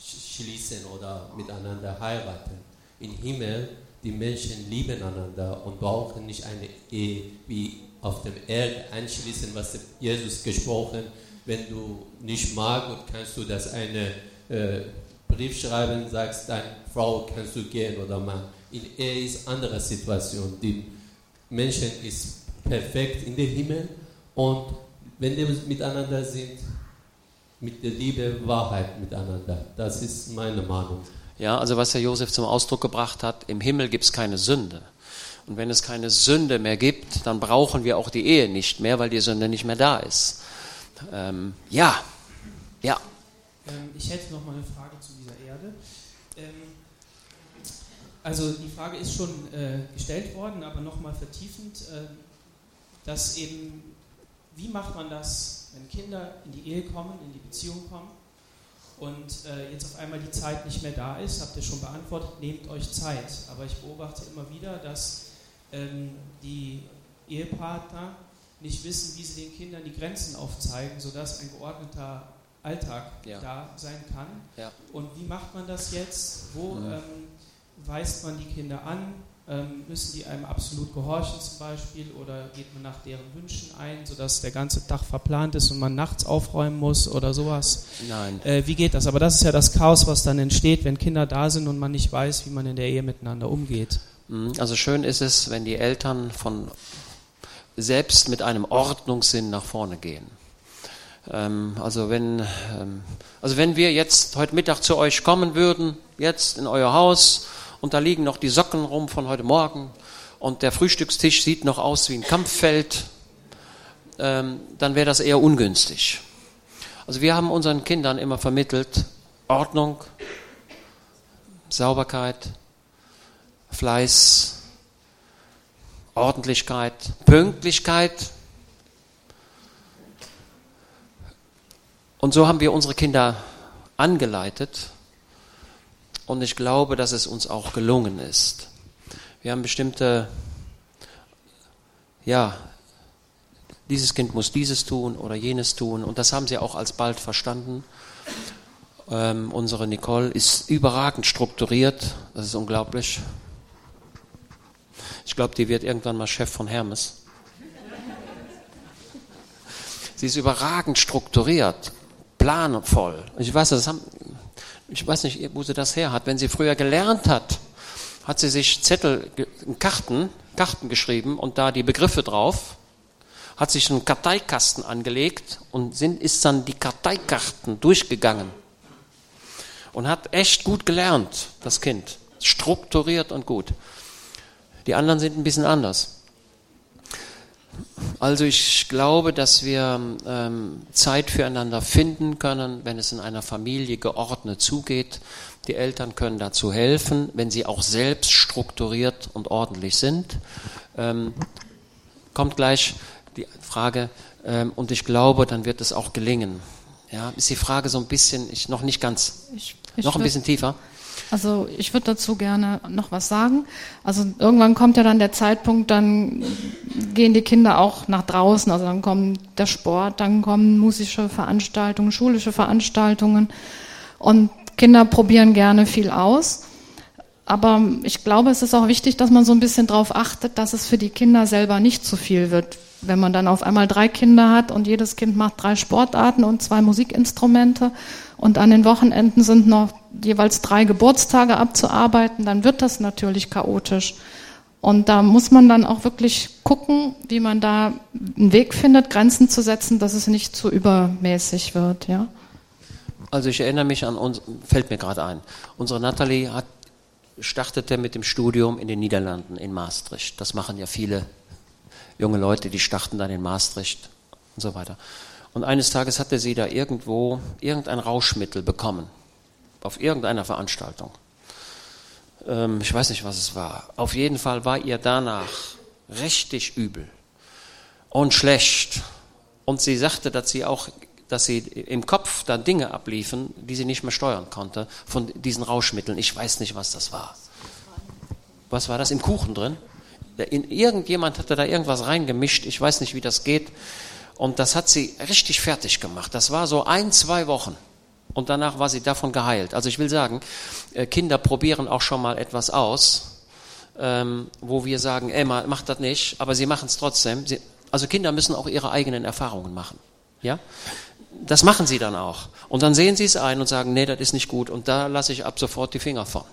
schließen oder miteinander heiraten. Im Himmel, die Menschen lieben einander und brauchen nicht eine Ehe wie auf dem Erde einschließen, was Jesus gesprochen wenn du nicht magst, kannst du das eine äh, Brief schreiben, sagst, deine Frau kannst du gehen oder Mann in Ehe ist andere Situation. Die Menschen ist perfekt in den Himmel und wenn die miteinander sind, mit der Liebe, Wahrheit miteinander. Das ist meine Meinung. Ja, also was Herr Josef zum Ausdruck gebracht hat, im Himmel gibt es keine Sünde. Und wenn es keine Sünde mehr gibt, dann brauchen wir auch die Ehe nicht mehr, weil die Sünde nicht mehr da ist. Ähm, ja, ja. Ähm, ich hätte noch mal eine Frage zu dieser Erde. Ähm, also die Frage ist schon äh, gestellt worden, aber nochmal vertiefend, äh, dass eben, wie macht man das, wenn Kinder in die Ehe kommen, in die Beziehung kommen und äh, jetzt auf einmal die Zeit nicht mehr da ist, habt ihr schon beantwortet, nehmt euch Zeit. Aber ich beobachte immer wieder, dass ähm, die Ehepartner nicht wissen, wie sie den Kindern die Grenzen aufzeigen, sodass ein geordneter Alltag Ja. da sein kann. Ja. Und wie macht man das jetzt? Wo Mhm. ähm, weist man die Kinder an? Ähm, müssen die einem absolut gehorchen zum Beispiel oder geht man nach deren Wünschen ein, sodass der ganze Tag verplant ist und man nachts aufräumen muss oder sowas? Nein. Äh, wie geht das? Aber das ist ja das Chaos, was dann entsteht, wenn Kinder da sind und man nicht weiß, wie man in der Ehe miteinander umgeht. Mhm. Also schön ist es, wenn die Eltern von selbst mit einem Ordnungssinn nach vorne gehen. Ähm, also wenn, ähm, also wenn wir jetzt heute Mittag zu euch kommen würden, jetzt in euer Haus, und da liegen noch die Socken rum von heute Morgen und der Frühstückstisch sieht noch aus wie ein Kampffeld, ähm, dann wäre das eher ungünstig. Also wir haben unseren Kindern immer vermittelt, Ordnung, Sauberkeit, Fleiß, Ordentlichkeit, Pünktlichkeit. Und so haben wir unsere Kinder angeleitet. Und ich glaube, dass es uns auch gelungen ist. Wir haben bestimmte, ja, dieses Kind muss dieses tun oder jenes tun. Und das haben sie auch alsbald verstanden. Ähm, unsere Nicole ist überragend strukturiert. Das ist unglaublich. Ich glaube, die wird irgendwann mal Chef von Hermes. Sie ist überragend strukturiert, planvoll. Ich weiß, das haben, ich weiß nicht, wo sie das her hat. Wenn sie früher gelernt hat, hat sie sich Zettel, Karten, Karten geschrieben und da die Begriffe drauf, hat sich einen Karteikasten angelegt und sind, ist dann die Karteikarten durchgegangen und hat echt gut gelernt, das Kind. Strukturiert und gut. Die anderen sind ein bisschen anders. Also ich glaube, dass wir ähm, Zeit füreinander finden können, wenn es in einer Familie geordnet zugeht. Die Eltern können dazu helfen, wenn sie auch selbst strukturiert und ordentlich sind. Ähm, kommt gleich die Frage, ähm, und ich glaube, dann wird es auch gelingen. Ja, ist die Frage so ein bisschen, ich noch nicht ganz, Ich, ich noch ein bisschen tiefer. Also ich würde dazu gerne noch was sagen. Also irgendwann kommt ja dann der Zeitpunkt, dann gehen die Kinder auch nach draußen. Also dann kommt der Sport, dann kommen musische Veranstaltungen, schulische Veranstaltungen. Und Kinder probieren gerne viel aus. Aber ich glaube, es ist auch wichtig, dass man so ein bisschen darauf achtet, dass es für die Kinder selber nicht zu viel wird. Wenn man dann auf einmal drei Kinder hat und jedes Kind macht drei Sportarten und zwei Musikinstrumente und an den Wochenenden sind noch jeweils drei Geburtstage abzuarbeiten, dann wird das natürlich chaotisch. Und da muss man dann auch wirklich gucken, wie man da einen Weg findet, Grenzen zu setzen, dass es nicht zu übermäßig wird, ja. Also ich erinnere mich an uns, fällt mir gerade ein. Unsere Natalie hat, startete mit dem Studium in den Niederlanden, in Maastricht. Das machen ja viele junge Leute, die starten dann in Maastricht und so weiter. Und eines Tages hatte sie da irgendwo irgendein Rauschmittel bekommen. Auf irgendeiner Veranstaltung. Ähm, ich weiß nicht, was es war. Auf jeden Fall war ihr danach richtig übel und schlecht. Und sie sagte, dass sie auch, dass sie im Kopf da Dinge abliefen, die sie nicht mehr steuern konnte von diesen Rauschmitteln. Ich weiß nicht, was das war. Was war das im Kuchen drin? In, irgendjemand hatte da irgendwas reingemischt. Ich weiß nicht, wie das geht. Und das hat sie richtig fertig gemacht. Das war so ein, zwei Wochen. Und danach war sie davon geheilt. Also ich will sagen, äh, Kinder probieren auch schon mal etwas aus, ähm, wo wir sagen, Emma, mach das nicht, aber sie machen es trotzdem. Also Kinder müssen auch ihre eigenen Erfahrungen machen. Ja? Das machen sie dann auch. Und dann sehen sie es ein und sagen, nee, das ist nicht gut. Und da lasse ich ab sofort die Finger von.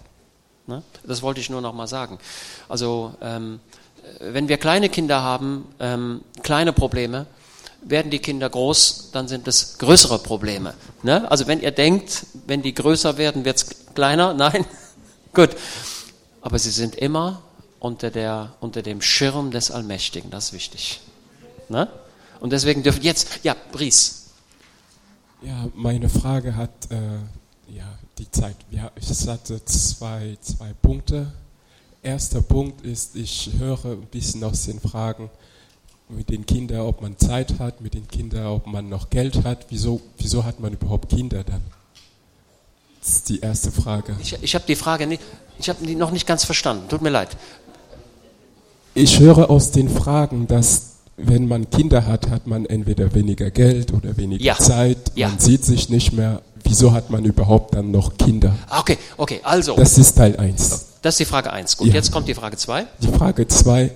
Ne? Das wollte ich nur noch mal sagen. Also ähm, wenn wir kleine Kinder haben, ähm, kleine Probleme, werden die Kinder groß, dann sind es größere Probleme. Ne? Also wenn ihr denkt, wenn die größer werden, wird es kleiner, nein, gut. Aber sie sind immer unter, der, unter dem Schirm des Allmächtigen, das ist wichtig. Ne? Und deswegen dürfen jetzt, ja, Bries. Ja, meine Frage hat äh, ja, die Zeit. Ja, ich hatte zwei, zwei Punkte. Erster Punkt ist, ich höre ein bisschen aus den Fragen mit den Kindern, ob man Zeit hat, mit den Kindern, ob man noch Geld hat. Wieso, wieso hat man überhaupt Kinder dann? Das ist die erste Frage. Ich, ich habe die Frage nicht, ich habe die noch nicht ganz verstanden. Tut mir leid. ich höre aus den Fragen, dass wenn man Kinder hat, hat man entweder weniger Geld oder weniger Ja. Zeit, Ja. man sieht sich nicht mehr. Wieso hat man überhaupt dann noch Kinder? Ah, Okay, okay, also, Das ist Teil 1. das ist die Frage 1. Gut, Ja. jetzt kommt die Frage 2. Die Frage 2,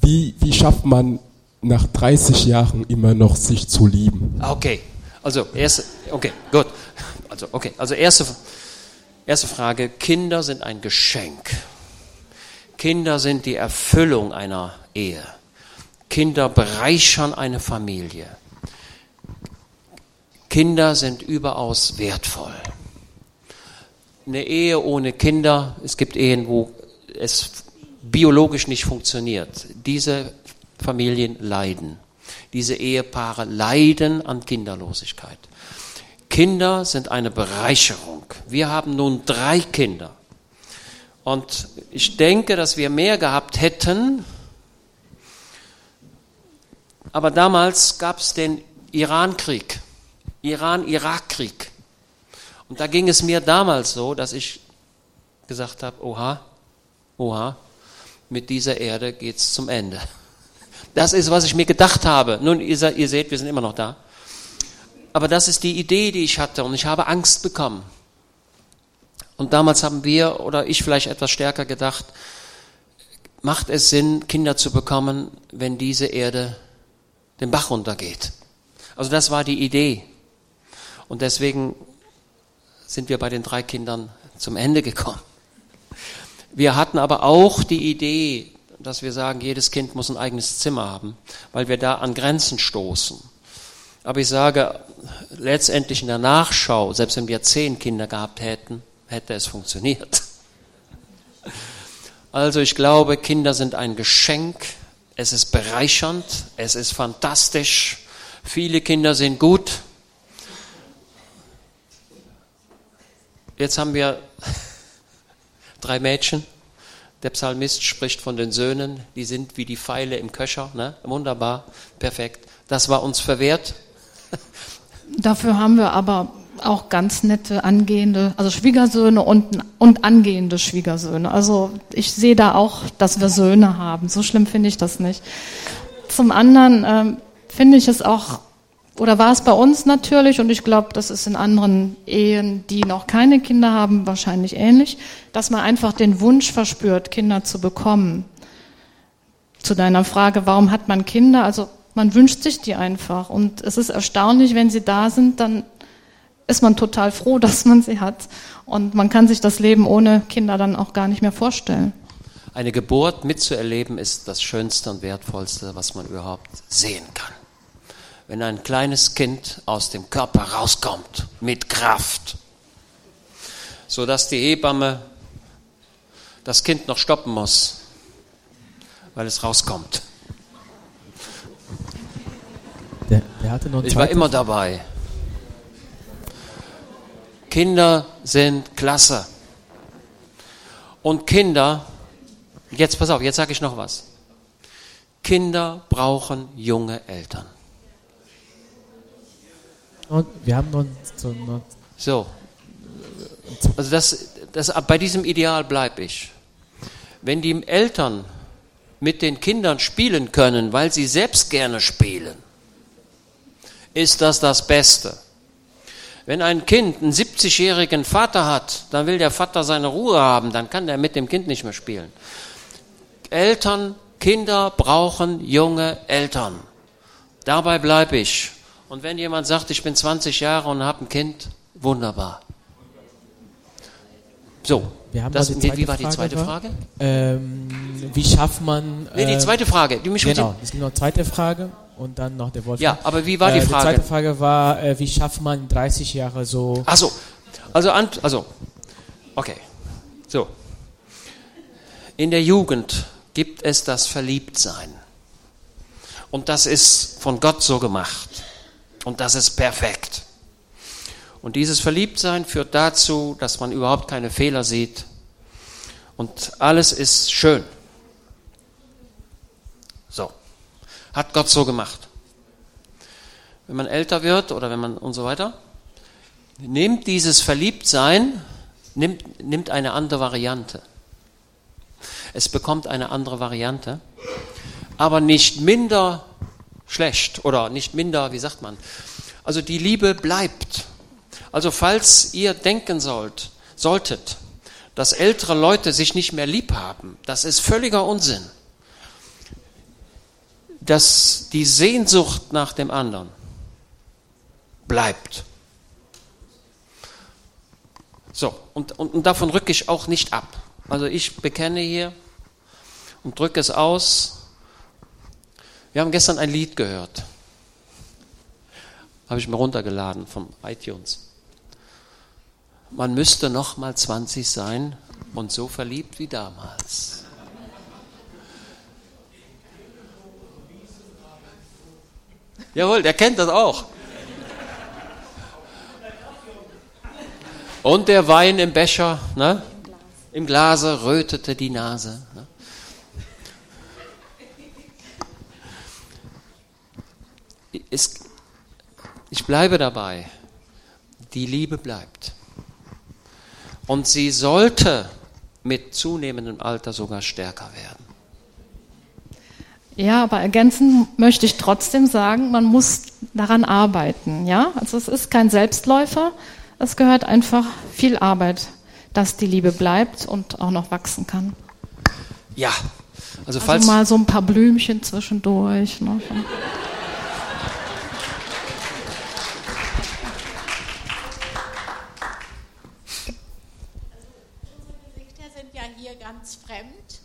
wie, wie schafft man nach 30 Jahren immer noch sich zu lieben? Ah, Okay, also erste, okay, gut. Also okay, also erste, erste Frage: Kinder sind ein Geschenk. Kinder sind die Erfüllung einer Ehe. Kinder bereichern eine Familie. Kinder sind überaus wertvoll. Eine Ehe ohne Kinder, es gibt Ehen, wo es biologisch nicht funktioniert. Diese Familien leiden. Diese Ehepaare leiden an Kinderlosigkeit. Kinder sind eine Bereicherung. Wir haben nun drei Kinder. Und ich denke, dass wir mehr gehabt hätten. Aber damals gab es den Irankrieg, Iran-Irak-Krieg. Und da ging es mir damals so, dass ich gesagt habe, oha, oha, mit dieser Erde geht's zum Ende. Das ist, was ich mir gedacht habe. Nun, ihr, ihr seht, wir sind immer noch da. Aber das ist die Idee, die ich hatte und ich habe Angst bekommen. Und damals haben wir oder ich vielleicht etwas stärker gedacht, macht es Sinn, Kinder zu bekommen, wenn diese Erde den Bach runtergeht? Also das war die Idee. Und deswegen sind wir bei den drei Kindern zum Ende gekommen. Wir hatten aber auch die Idee, dass wir sagen, jedes Kind muss ein eigenes Zimmer haben, weil wir da an Grenzen stoßen. Aber ich sage, letztendlich in der Nachschau, selbst wenn wir zehn Kinder gehabt hätten, hätte es funktioniert. Also ich glaube, Kinder sind ein Geschenk, es ist bereichernd, es ist fantastisch, viele Kinder sind gut. Jetzt haben wir drei Mädchen. Der Psalmist spricht von den Söhnen, die sind wie die Pfeile im Köcher. Ne? Wunderbar, perfekt. Das war uns verwehrt. Dafür haben wir aber auch ganz nette angehende, also Schwiegersöhne und, und angehende Schwiegersöhne. Also ich sehe da auch, dass wir Söhne haben. So schlimm finde ich das nicht. Zum anderen ähm, finde ich es auch, oder war es bei uns natürlich, und ich glaube, das ist in anderen Ehen, die noch keine Kinder haben, wahrscheinlich ähnlich, dass man einfach den Wunsch verspürt, Kinder zu bekommen. Zu deiner Frage, warum hat man Kinder? Also man wünscht sich die einfach. Und es ist erstaunlich, wenn sie da sind, dann ist man total froh, dass man sie hat. Und man kann sich das Leben ohne Kinder dann auch gar nicht mehr vorstellen. Eine Geburt mitzuerleben ist das Schönste und Wertvollste, was man überhaupt sehen kann. Wenn ein kleines Kind aus dem Körper rauskommt mit Kraft, so dass die Hebamme das Kind noch stoppen muss, weil es rauskommt. Der, der hatte noch eine Ich war immer dabei. Kinder sind klasse. Und Kinder, jetzt pass auf, jetzt sage ich noch was. Kinder brauchen junge Eltern. Und wir haben noch, so. Also das, das, bei diesem Ideal bleibe ich. Wenn die Eltern mit den Kindern spielen können, weil sie selbst gerne spielen, ist das das Beste. Wenn ein Kind einen 70-jährigen Vater hat, dann will der Vater seine Ruhe haben, dann kann der mit dem Kind nicht mehr spielen. Eltern, Kinder brauchen junge Eltern. Dabei bleibe ich. Und wenn jemand sagt, ich bin 20 Jahre und habe ein Kind, wunderbar. So, Wir haben das, die zweite wie war die Frage, zweite? Frage? Ähm, wie schafft man. Nee, die äh, zweite Frage, die mich Genau, es gibt noch eine zweite Frage und dann noch der Wolf. Ja, aber wie war die äh, Frage? Die zweite Frage war, äh, wie schafft man 30 Jahre so. Ach so, also, also, okay, so. In der Jugend gibt es das Verliebtsein. Und das ist von Gott so gemacht. Und das ist perfekt. Und dieses Verliebtsein führt dazu, dass man überhaupt keine Fehler sieht. Und alles ist schön. So. Hat Gott so gemacht. Wenn man älter wird oder wenn man und so weiter, nimmt dieses Verliebtsein, nimmt, nimmt eine andere Variante. Es bekommt eine andere Variante. aber nicht minder schlecht oder nicht minder, wie sagt man. Also die Liebe bleibt. Also falls ihr denken sollt, solltet, dass ältere Leute sich nicht mehr lieb haben, das ist völliger Unsinn. Dass die Sehnsucht nach dem anderen bleibt. So, und, und, und davon rücke ich auch nicht ab. Also ich bekenne hier und drücke es aus. Wir haben gestern ein Lied gehört. Habe ich mir runtergeladen vom iTunes. Man müsste noch mal 20 sein und so verliebt wie damals. Jawohl, der kennt das auch. Und der Wein im Becher, ne? im Glase rötete die Nase. Ne? Es, ich bleibe dabei. Die Liebe bleibt. Und sie sollte mit zunehmendem Alter sogar stärker werden. Ja, aber ergänzen möchte ich trotzdem sagen, man muss daran arbeiten. Ja, also es ist kein Selbstläufer. Es gehört einfach viel Arbeit, dass die Liebe bleibt und auch noch wachsen kann. Ja, also, Also falls mal so ein paar Blümchen zwischendurch. Ne? Unsere Gesichter sind ja hier ganz fremd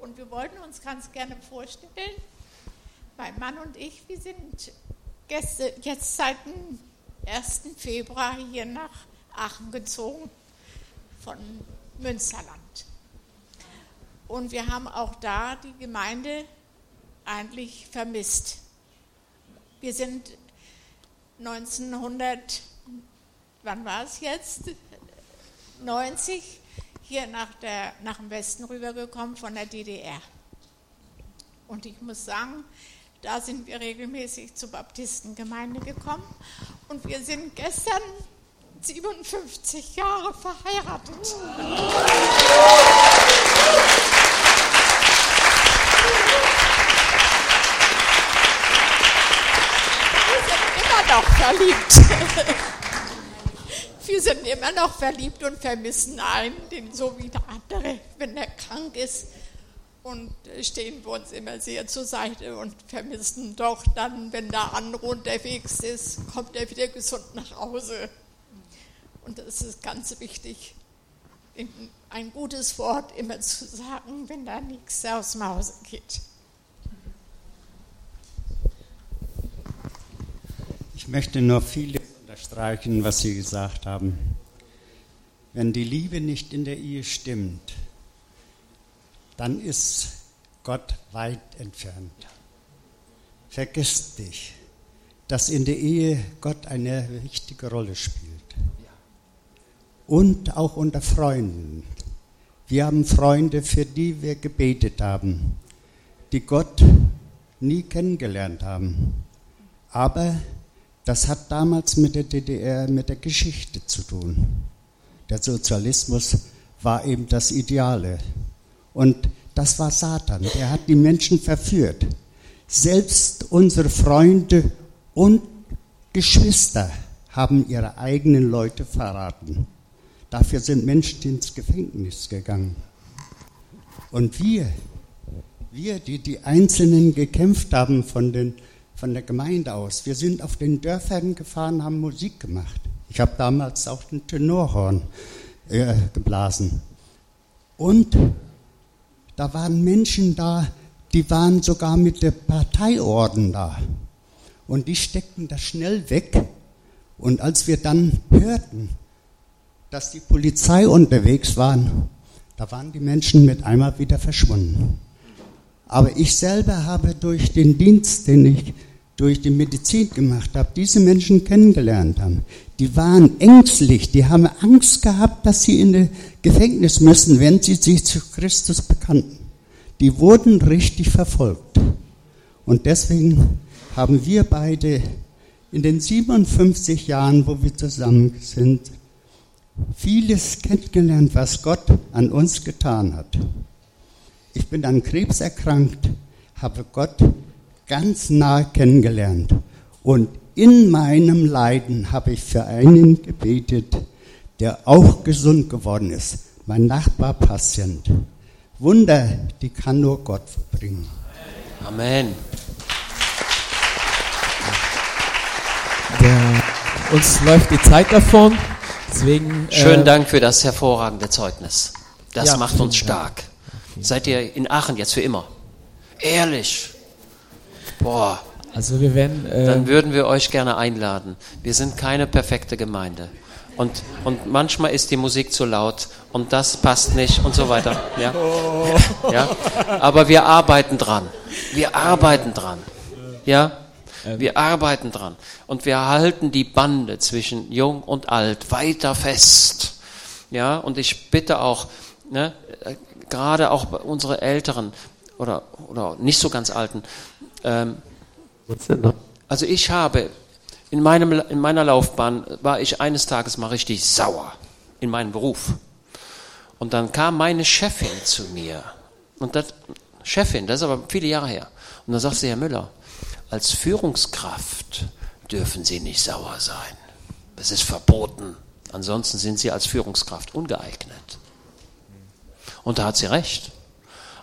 und wir wollten uns ganz gerne vorstellen, mein Mann und ich, wir sind Gäste, jetzt seit dem 1. Februar hier nach Aachen gezogen von Münsterland. Und wir haben auch da die Gemeinde eigentlich vermisst. Wir sind 1900, wann war es jetzt? 90 hier nach, der, nach dem Westen rübergekommen von der DDR. Und ich muss sagen, da sind wir regelmäßig zur Baptistengemeinde gekommen und wir sind gestern 57 Jahre verheiratet. Wir sind immer noch verliebt. Wir sind immer noch verliebt und vermissen einen, den so wie der andere, wenn er krank ist. Und stehen wir uns immer sehr zur Seite und vermissen doch dann, wenn der andere unterwegs ist, kommt er wieder gesund nach Hause. Und das ist ganz wichtig, ein gutes Wort immer zu sagen, wenn da nichts aus dem Hause geht. Ich möchte nur vieles unterstreichen, was Sie gesagt haben. Wenn die Liebe nicht in der Ehe stimmt, dann ist Gott weit entfernt. Vergiss dich, dass in der Ehe Gott eine wichtige Rolle spielt. Und auch unter Freunden. Wir haben Freunde, für die wir gebetet haben, die Gott nie kennengelernt haben. Aber das hat damals mit der DDR, mit der Geschichte zu tun. Der Sozialismus war eben das Ideale. Und das war Satan. Der hat die Menschen verführt. Selbst unsere Freunde und Geschwister haben ihre eigenen Leute verraten. Dafür sind Menschen ins Gefängnis gegangen. Und wir, wir, die die Einzelnen gekämpft haben von, den, von der Gemeinde aus, wir sind auf den Dörfern gefahren, haben Musik gemacht. Ich habe damals auch ein Tenorhorn äh, geblasen. Und da waren Menschen da, die waren sogar mit der Parteiorden da. Und die steckten das schnell weg. Und als wir dann hörten, dass die Polizei unterwegs waren, da waren die Menschen mit einmal wieder verschwunden. Aber ich selber habe durch den Dienst, den ich durch die Medizin gemacht habe, diese Menschen kennengelernt haben. Die waren ängstlich, die haben Angst gehabt, dass sie in das Gefängnis müssen, wenn sie sich zu Christus bekannten. Die wurden richtig verfolgt. Und deswegen haben wir beide in den 57 Jahren, wo wir zusammen sind, vieles kennengelernt, was Gott an uns getan hat. Ich bin an Krebs erkrankt, habe Gott ganz nah kennengelernt. Und in meinem Leiden habe ich für einen gebetet, der auch gesund geworden ist. Mein Nachbarpatient. Wunder, die kann nur Gott verbringen. Amen. Der, uns läuft die Zeit davon. Deswegen, Schönen äh, Dank für das hervorragende Zeugnis. Das Ja, macht uns stark. Seid ihr in Aachen jetzt für immer? Ehrlich. Boah, Also wir werden. Äh, dann würden wir euch gerne einladen. Wir sind keine perfekte Gemeinde. Und, und manchmal ist die Musik zu laut und das passt nicht und so weiter. Ja? Ja? Aber wir arbeiten dran. Wir arbeiten dran. Ja? Wir arbeiten dran. Und wir halten die Bande zwischen Jung und Alt weiter fest. Ja? Und ich bitte auch, ne, äh, gerade auch unsere Älteren oder, oder nicht so ganz Alten, ähm, also ich habe in, meinem, in meiner Laufbahn war ich eines Tages mal richtig sauer in meinem Beruf. Und dann kam meine Chefin zu mir. Und das, Chefin, das ist aber viele Jahre her. Und dann sagt sie, Herr Müller, als Führungskraft dürfen Sie nicht sauer sein. Das ist verboten. Ansonsten sind Sie als Führungskraft ungeeignet. Und da hat sie recht.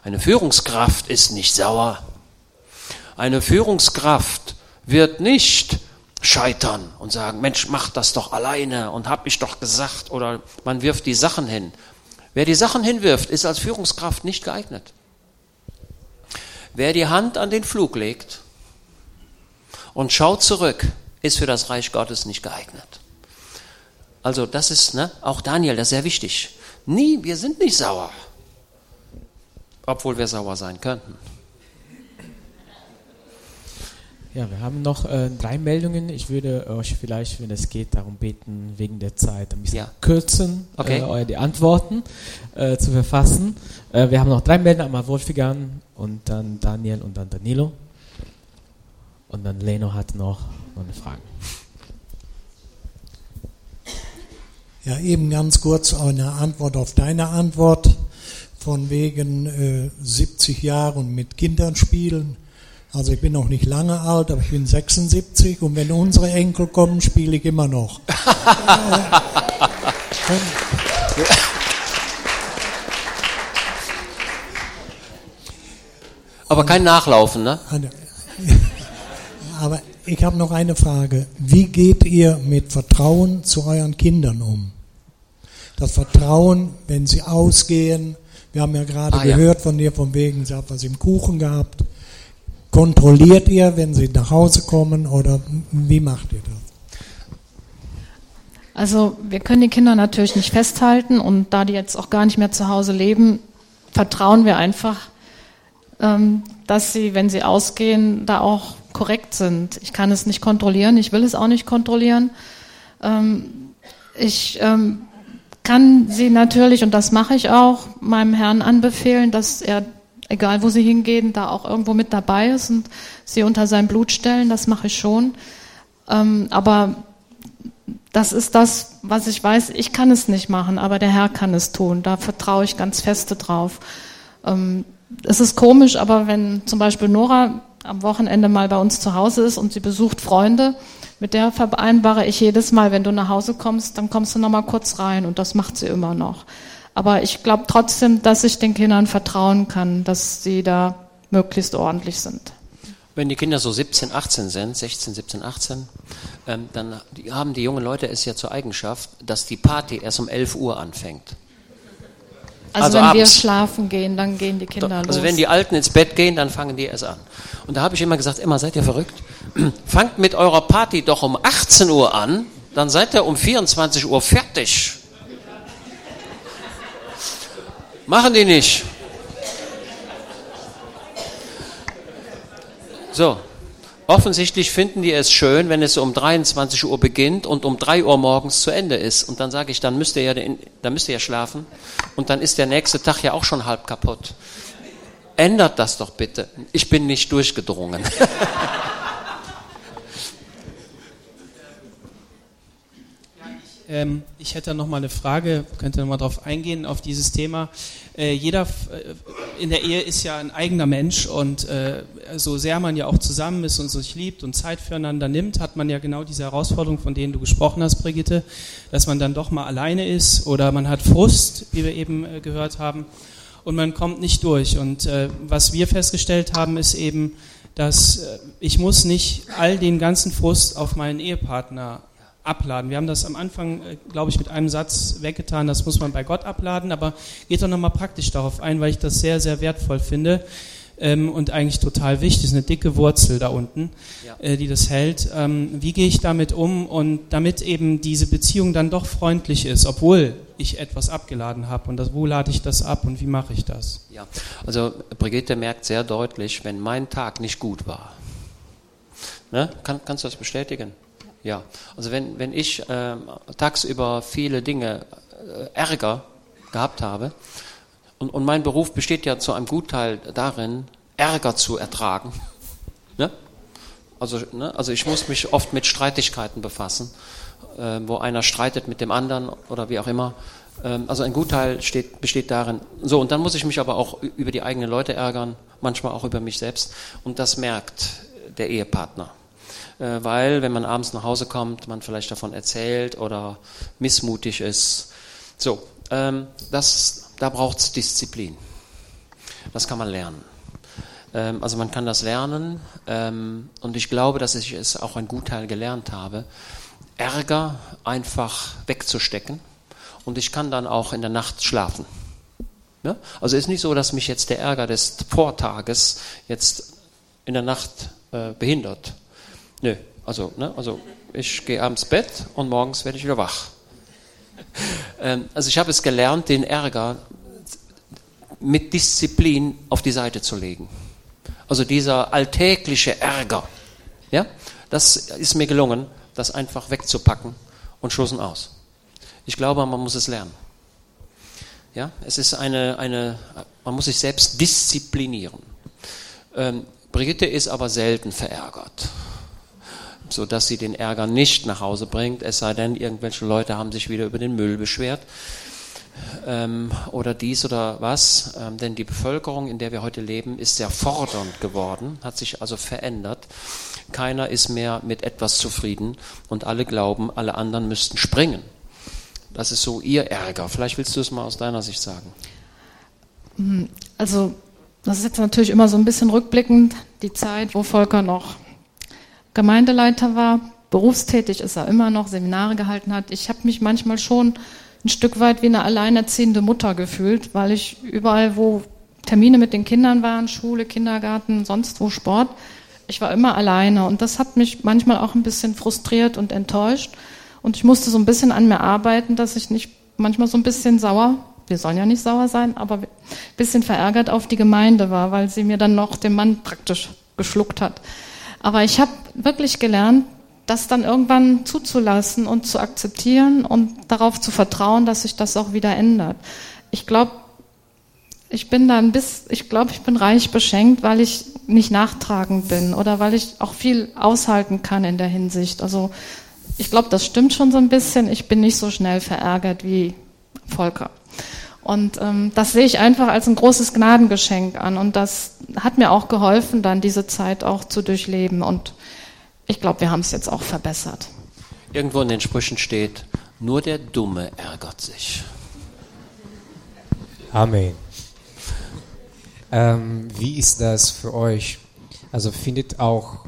Eine Führungskraft ist nicht sauer. Eine Führungskraft wird nicht scheitern und sagen, Mensch, mach das doch alleine und hab ich doch gesagt oder man wirft die Sachen hin. Wer die Sachen hinwirft, ist als Führungskraft nicht geeignet. Wer die Hand an den Flug legt und schaut zurück, ist für das Reich Gottes nicht geeignet. Also das ist, ne, auch Daniel, das ist sehr wichtig. Nie, wir sind nicht sauer. Obwohl wir sauer sein könnten. Ja, wir haben noch äh, drei Meldungen. Ich würde euch vielleicht, wenn es geht, darum beten, wegen der Zeit ein bisschen Ja. kürzen, Okay. äh, eure die Antworten äh, zu verfassen. Äh, wir haben noch drei Meldungen, einmal Wolfgang und dann Daniel und dann Danilo. Und dann Leno hat noch, noch eine Frage. Ja, eben ganz kurz eine Antwort auf deine Antwort von wegen äh, 70 Jahre und mit Kindern spielen. Also ich bin noch nicht lange alt, aber ich bin 76 und wenn unsere Enkel kommen, spiele ich immer noch. Aber kein Nachlaufen, ne? Aber ich habe noch eine Frage. Wie geht ihr mit Vertrauen zu euren Kindern um? Das Vertrauen, wenn sie ausgehen, wir haben ja gerade Ah, ja. gehört von dir, von wegen, sie hat was im Kuchen gehabt. Kontrolliert ihr, wenn sie nach Hause kommen oder wie macht ihr das? Also wir können die Kinder natürlich nicht festhalten und da die jetzt auch gar nicht mehr zu Hause leben, vertrauen wir einfach, ähm, dass sie, wenn sie ausgehen, da auch korrekt sind. Ich kann es nicht kontrollieren, ich will es auch nicht kontrollieren. Ähm, ich ähm, kann sie natürlich, und das mache ich auch, meinem Herrn anbefehlen, dass er, egal wo sie hingehen, da auch irgendwo mit dabei ist und sie unter sein Blut stellen, das mache ich schon. Ähm, aber das ist das, was ich weiß. Ich kann es nicht machen, aber der Herr kann es tun. Da vertraue ich ganz feste drauf. Ähm, es ist komisch, aber wenn zum Beispiel Nora am Wochenende mal bei uns zu Hause ist und sie besucht Freunde, mit der vereinbare ich jedes Mal, wenn du nach Hause kommst, dann kommst du noch mal kurz rein und das macht sie immer noch. Aber ich glaube trotzdem, dass ich den Kindern vertrauen kann, dass sie da möglichst ordentlich sind. Wenn die Kinder so 17, 18 sind, 16, 17, 18, ähm, dann haben die jungen Leute es ja zur Eigenschaft, dass die Party erst um 11 Uhr anfängt. Also, Also wenn wir abends. schlafen gehen, dann gehen die Kinder Also los. wenn die Alten ins Bett gehen, dann fangen die erst an. Und da habe ich immer gesagt, immer seid ihr verrückt? Fangt mit eurer Party doch um 18 Uhr an, dann seid ihr um 24 Uhr fertig. Machen die nicht. So, offensichtlich finden die es schön, wenn es um 23 Uhr beginnt und um 3 Uhr morgens zu Ende ist. Und dann sage ich, dann müsst ihr ja, dann müsst ihr ja schlafen. Und dann ist der nächste Tag ja auch schon halb kaputt. Ändert das doch bitte. Ich bin nicht durchgedrungen. Ähm, ich hätte noch mal eine Frage, könnte noch mal darauf eingehen, auf dieses Thema. Äh, jeder äh, in der Ehe ist ja ein eigener Mensch und äh, so sehr man ja auch zusammen ist und sich liebt und Zeit füreinander nimmt, hat man ja genau diese Herausforderung, von denen du gesprochen hast, Brigitte, dass man dann doch mal alleine ist oder man hat Frust, wie wir eben äh, gehört haben, und man kommt nicht durch. Und äh, was wir festgestellt haben, ist eben, dass äh, ich muss nicht all den ganzen Frust auf meinen Ehepartner abladen. Wir haben das am Anfang, äh, glaube ich, mit einem Satz weggetan, das muss man bei Gott abladen, aber geht doch nochmal praktisch darauf ein, weil ich das sehr, sehr wertvoll finde ähm, und eigentlich total wichtig. Ist eine dicke Wurzel da unten, ja. äh, die das hält. Ähm, wie gehe ich damit um und damit eben diese Beziehung dann doch freundlich ist, obwohl ich etwas abgeladen habe und das, wo lade ich das ab und wie mache ich das? Ja, also Brigitte merkt sehr deutlich, wenn mein Tag nicht gut war. Ne? Kann, kannst du das bestätigen? Ja, also wenn, wenn ich äh, tagsüber viele Dinge äh, Ärger gehabt habe, und, und mein Beruf besteht ja zu einem Gutteil darin, Ärger zu ertragen. Ne? Also, ne? also ich muss mich oft mit Streitigkeiten befassen, äh, wo einer streitet mit dem anderen oder wie auch immer. Ähm, also ein Gutteil steht, besteht darin. So, und dann muss ich mich aber auch über die eigenen Leute ärgern, manchmal auch über mich selbst. Und das merkt der Ehepartner. Äh, weil, wenn man abends nach Hause kommt, man vielleicht davon erzählt oder missmutig ist. So, ähm, das, da braucht es Disziplin. Das kann man lernen. Ähm, also man kann das lernen ähm, und ich glaube, dass ich es auch ein Gutteil gelernt habe, Ärger einfach wegzustecken und ich kann dann auch in der Nacht schlafen. Ja? Also es ist nicht so, dass mich jetzt der Ärger des Vortages jetzt in der Nacht äh, behindert. Nö, also, ne, also ich gehe abends Bett und morgens werde ich wieder wach. Ähm, also ich habe es gelernt, den Ärger mit Disziplin auf die Seite zu legen. Also dieser alltägliche Ärger, ja, das ist mir gelungen, das einfach wegzupacken und Schluss und aus. Ich glaube, man muss es lernen. Ja, es ist eine, eine, man muss sich selbst disziplinieren. Ähm, Brigitte ist aber selten verärgert so dass sie den Ärger nicht nach Hause bringt, es sei denn, irgendwelche Leute haben sich wieder über den Müll beschwert ähm, oder dies oder was. Ähm, denn die Bevölkerung, in der wir heute leben, ist sehr fordernd geworden, hat sich also verändert. Keiner ist mehr mit etwas zufrieden und alle glauben, alle anderen müssten springen. Das ist so ihr Ärger. Vielleicht willst du es mal aus deiner Sicht sagen. Also, das ist jetzt natürlich immer so ein bisschen rückblickend, die Zeit, wo Volker noch Gemeindeleiter war, berufstätig ist er immer noch, Seminare gehalten hat. Ich habe mich manchmal schon ein Stück weit wie eine alleinerziehende Mutter gefühlt, weil ich überall, wo Termine mit den Kindern waren, Schule, Kindergarten, sonst wo Sport, ich war immer alleine und das hat mich manchmal auch ein bisschen frustriert und enttäuscht und ich musste so ein bisschen an mir arbeiten, dass ich nicht manchmal so ein bisschen sauer, wir sollen ja nicht sauer sein, aber ein bisschen verärgert auf die Gemeinde war, weil sie mir dann noch den Mann praktisch geschluckt hat. Aber ich habe wirklich gelernt, das dann irgendwann zuzulassen und zu akzeptieren und darauf zu vertrauen, dass sich das auch wieder ändert. Ich glaube, ich bin da ein bisschen, ich glaube, ich bin reich beschenkt, weil ich nicht nachtragend bin oder weil ich auch viel aushalten kann in der Hinsicht. Also ich glaube, das stimmt schon so ein bisschen. Ich bin nicht so schnell verärgert wie Volker. Und ähm, das sehe ich einfach als ein großes Gnadengeschenk an. Und das hat mir auch geholfen, dann diese Zeit auch zu durchleben. Und ich glaube, wir haben es jetzt auch verbessert. Irgendwo in den Sprüchen steht, nur der Dumme ärgert sich. Amen. Ähm, wie ist das für euch? Also findet auch,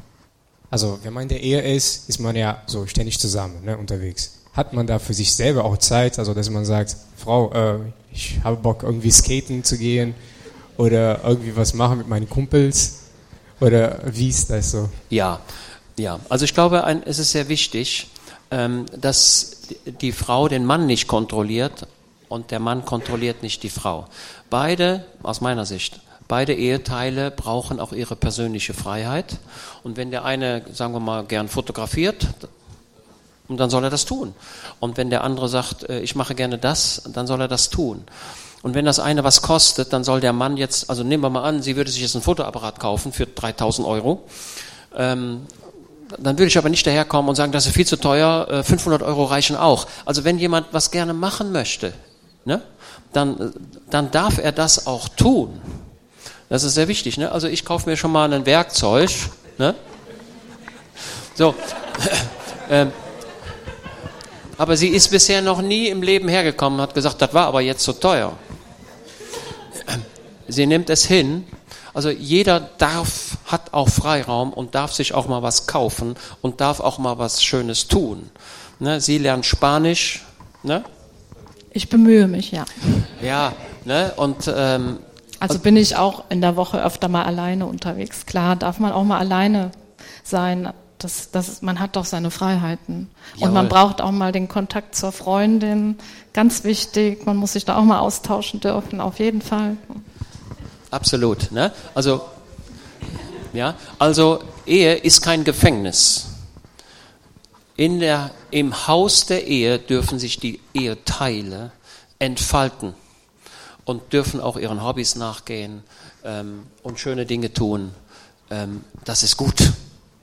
also wenn man in der Ehe ist, ist man ja so ständig zusammen ne, unterwegs. Hat man da für sich selber auch Zeit, also dass man sagt, Frau, äh, ich habe Bock irgendwie skaten zu gehen oder irgendwie was machen mit meinen Kumpels? Oder wie ist das so? Ja, ja. Also ich glaube, ein, es ist sehr wichtig, ähm, dass die Frau den Mann nicht kontrolliert und der Mann kontrolliert nicht die Frau. Beide, aus meiner Sicht, beide Eheteile brauchen auch ihre persönliche Freiheit. Und wenn der eine, sagen wir mal, gern fotografiert, und dann soll er das tun. Und wenn der andere sagt, äh, ich mache gerne das, dann soll er das tun. Und wenn das eine was kostet, dann soll der Mann jetzt, also nehmen wir mal an, sie würde sich jetzt ein Fotoapparat kaufen für 3000 Euro. Ähm, dann würde ich aber nicht daherkommen und sagen, das ist viel zu teuer, äh, 500 Euro reichen auch. Also wenn jemand was gerne machen möchte, ne, dann, äh, dann darf er das auch tun. Das ist sehr wichtig. Ne? Also ich kaufe mir schon mal ein Werkzeug. Ne? So. ähm, aber sie ist bisher noch nie im Leben hergekommen und hat gesagt, das war aber jetzt zu teuer. Sie nimmt es hin. Also jeder darf, hat auch Freiraum und darf sich auch mal was kaufen und darf auch mal was Schönes tun. Ne? Sie lernt Spanisch. Ne? Ich bemühe mich, ja. Ja, ne? und ähm, Also bin ich auch in der Woche öfter mal alleine unterwegs. Klar, darf man auch mal alleine sein. Das, das, man hat doch seine Freiheiten. Und man Jawohl. braucht auch mal den Kontakt zur Freundin. Ganz wichtig. Man muss sich da auch mal austauschen dürfen, auf jeden Fall. Absolut. Ne? Also, ja, also Ehe ist kein Gefängnis. In der, Im Haus der Ehe dürfen sich die Eheteile entfalten und dürfen auch ihren Hobbys nachgehen ähm, und schöne Dinge tun. Ähm, das ist gut.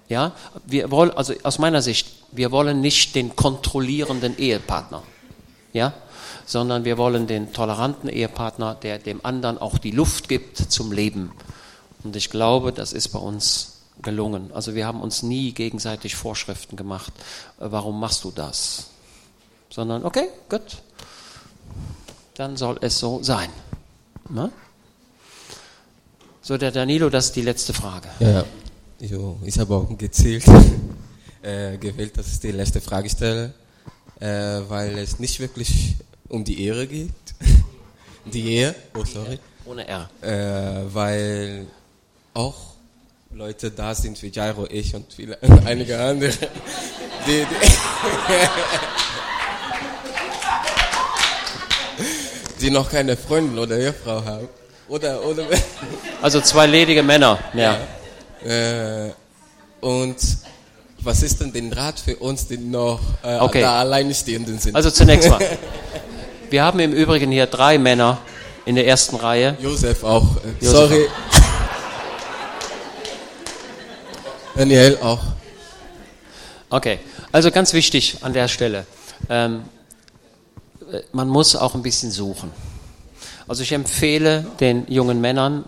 Ja, wir wollen, also aus meiner Sicht, wir wollen nicht den kontrollierenden Ehepartner. Ja, sondern wir wollen den toleranten Ehepartner, der dem anderen auch die Luft gibt zum Leben. Und ich glaube, das ist bei uns gelungen. Also wir haben uns nie gegenseitig Vorschriften gemacht, äh, warum machst du das? Sondern, okay, gut, dann soll es so sein. Ne? So, der Danilo, das ist die letzte Frage. Ja, jo, ich habe auch gezählt, äh, gewählt, dass ich die letzte Frage stelle, äh, weil es nicht wirklich um die Ehre geht. Die Ehe, oh sorry. Ohne R. Äh, weil auch Leute da sind wie Jairo, ich und viele, einige andere, die, die, die noch keine Freundin oder Ehefrau haben. Oder, oder, Also zwei ledige Männer, ja. Äh, und was ist denn den Rat für uns, die noch äh, Okay. da Alleinstehenden sind? Also zunächst mal. Wir haben im Übrigen hier drei Männer in der ersten Reihe. Josef auch. Äh, Josef sorry. Daniel auch. Okay, also ganz wichtig an der Stelle. Ähm, äh, man muss auch ein bisschen suchen. Also ich empfehle den jungen Männern,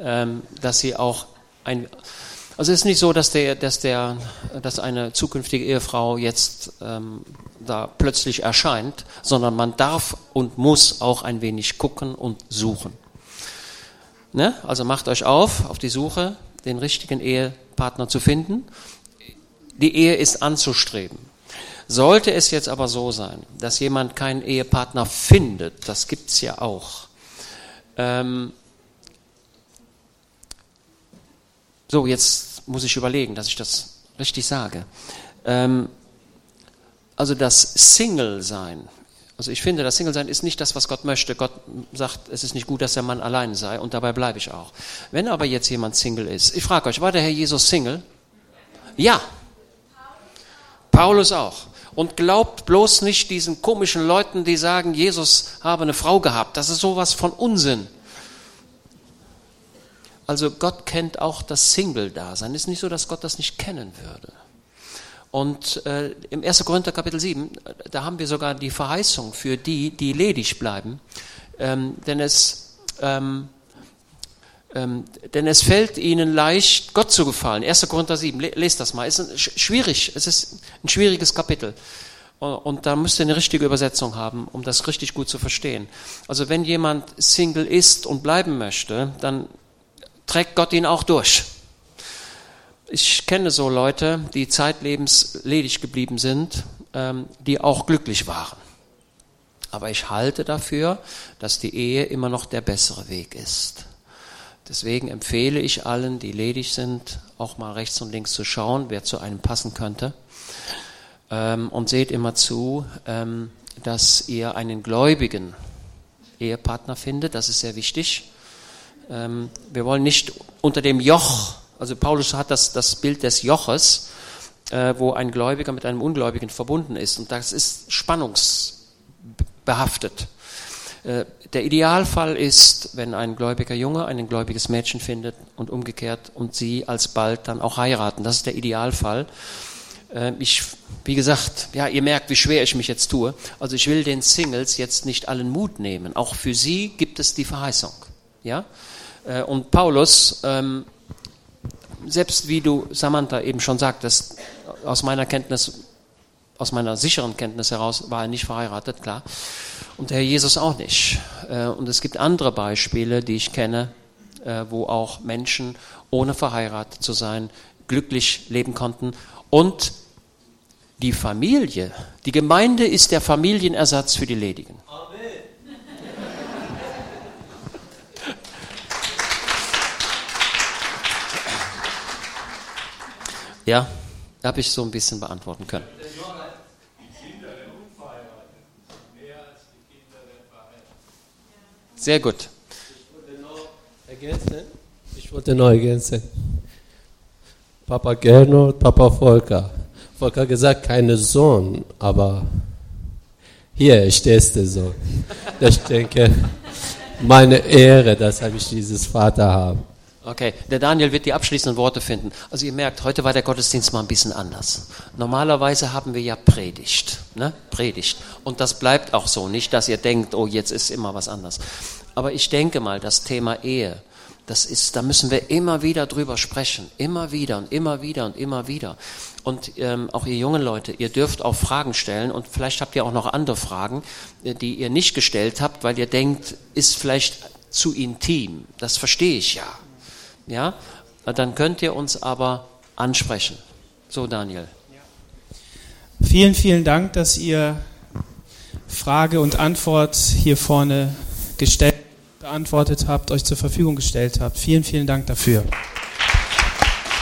ähm, dass sie auch ein. Also es ist nicht so, dass der, dass der, dass eine zukünftige Ehefrau jetzt ähm, da plötzlich erscheint, sondern man darf und muss auch ein wenig gucken und suchen. Ne? Also macht euch auf, auf die Suche, den richtigen Ehepartner zu finden. Die Ehe ist anzustreben. Sollte es jetzt aber so sein, dass jemand keinen Ehepartner findet, das gibt's ja auch. Ähm, so, jetzt muss ich überlegen, dass ich das richtig sage. Ähm, also das Single-Sein. Also ich finde, das Single-Sein ist nicht das, was Gott möchte. Gott sagt, es ist nicht gut, dass der Mann allein sei und dabei bleibe ich auch. Wenn aber jetzt jemand Single ist, ich frage euch, war der Herr Jesus Single? Ja. Paulus auch. Und glaubt bloß nicht diesen komischen Leuten, die sagen, Jesus habe eine Frau gehabt. Das ist sowas von Unsinn. Also Gott kennt auch das Single-Dasein. Es ist nicht so, dass Gott das nicht kennen würde. Und äh, im 1. Korinther Kapitel 7, äh, da haben wir sogar die Verheißung für die, die ledig bleiben. Ähm, denn, es, ähm, ähm, denn es fällt ihnen leicht, Gott zu gefallen. 1. Korinther 7, le lest das mal. Es ist ein, sch- schwierig, es ist ein schwieriges Kapitel. Und da müsst ihr eine richtige Übersetzung haben, um das richtig gut zu verstehen. Also wenn jemand Single ist und bleiben möchte, dann trägt Gott ihn auch durch. Ich kenne so Leute, die zeitlebens ledig geblieben sind, ähm, die auch glücklich waren. Aber ich halte dafür, dass die Ehe immer noch der bessere Weg ist. Deswegen empfehle ich allen, die ledig sind, auch mal rechts und links zu schauen, wer zu einem passen könnte. Ähm, und seht immer zu, ähm, dass ihr einen gläubigen Ehepartner findet. Das ist sehr wichtig. Ähm, wir wollen nicht unter dem Joch, also Paulus hat das, das Bild des Joches, äh, wo ein Gläubiger mit einem Ungläubigen verbunden ist. Und das ist spannungsbehaftet. Äh, der Idealfall ist, wenn ein gläubiger Junge ein gläubiges Mädchen findet und umgekehrt und sie alsbald dann auch heiraten. Das ist der Idealfall. Äh, ich, wie gesagt, ja, ihr merkt, wie schwer ich mich jetzt tue. Also ich will den Singles jetzt nicht allen Mut nehmen. Auch für sie gibt es die Verheißung. Ja? Äh, und Paulus, ähm, selbst wie du Samantha eben schon sagtest, aus meiner Kenntnis, aus meiner sicheren Kenntnis heraus war er nicht verheiratet, klar. Und der Herr Jesus auch nicht. Äh, und es gibt andere Beispiele, die ich kenne, äh, wo auch Menschen ohne verheiratet zu sein glücklich leben konnten. Und die Familie, die Gemeinde ist der Familienersatz für die Ledigen. Ja, habe ich so ein bisschen beantworten können. Sehr gut. Ich wollte noch ergänzen. Papa Gernot, Papa Volker. Volker hat gesagt, keine Sohn, aber hier stehst du so. Ich denke, meine Ehre, dass ich dieses Vater habe. Okay, der Daniel wird die abschließenden Worte finden. Also ihr merkt, heute war der Gottesdienst mal ein bisschen anders. Normalerweise haben wir ja Predigt, ne? Predigt. Und das bleibt auch so, nicht, dass ihr denkt, oh, jetzt ist immer was anders. Aber ich denke mal, das Thema Ehe, das ist, da müssen wir immer wieder drüber sprechen, immer wieder und immer wieder und immer wieder. Und ähm, auch ihr jungen Leute, ihr dürft auch Fragen stellen und vielleicht habt ihr auch noch andere Fragen, äh, die ihr nicht gestellt habt, weil ihr denkt, ist vielleicht zu intim. Das verstehe ich ja ja, dann könnt ihr uns aber ansprechen. So, Daniel. Vielen, vielen Dank, dass ihr Frage und Antwort hier vorne gestellt, beantwortet habt, euch zur Verfügung gestellt habt. Vielen, vielen Dank dafür.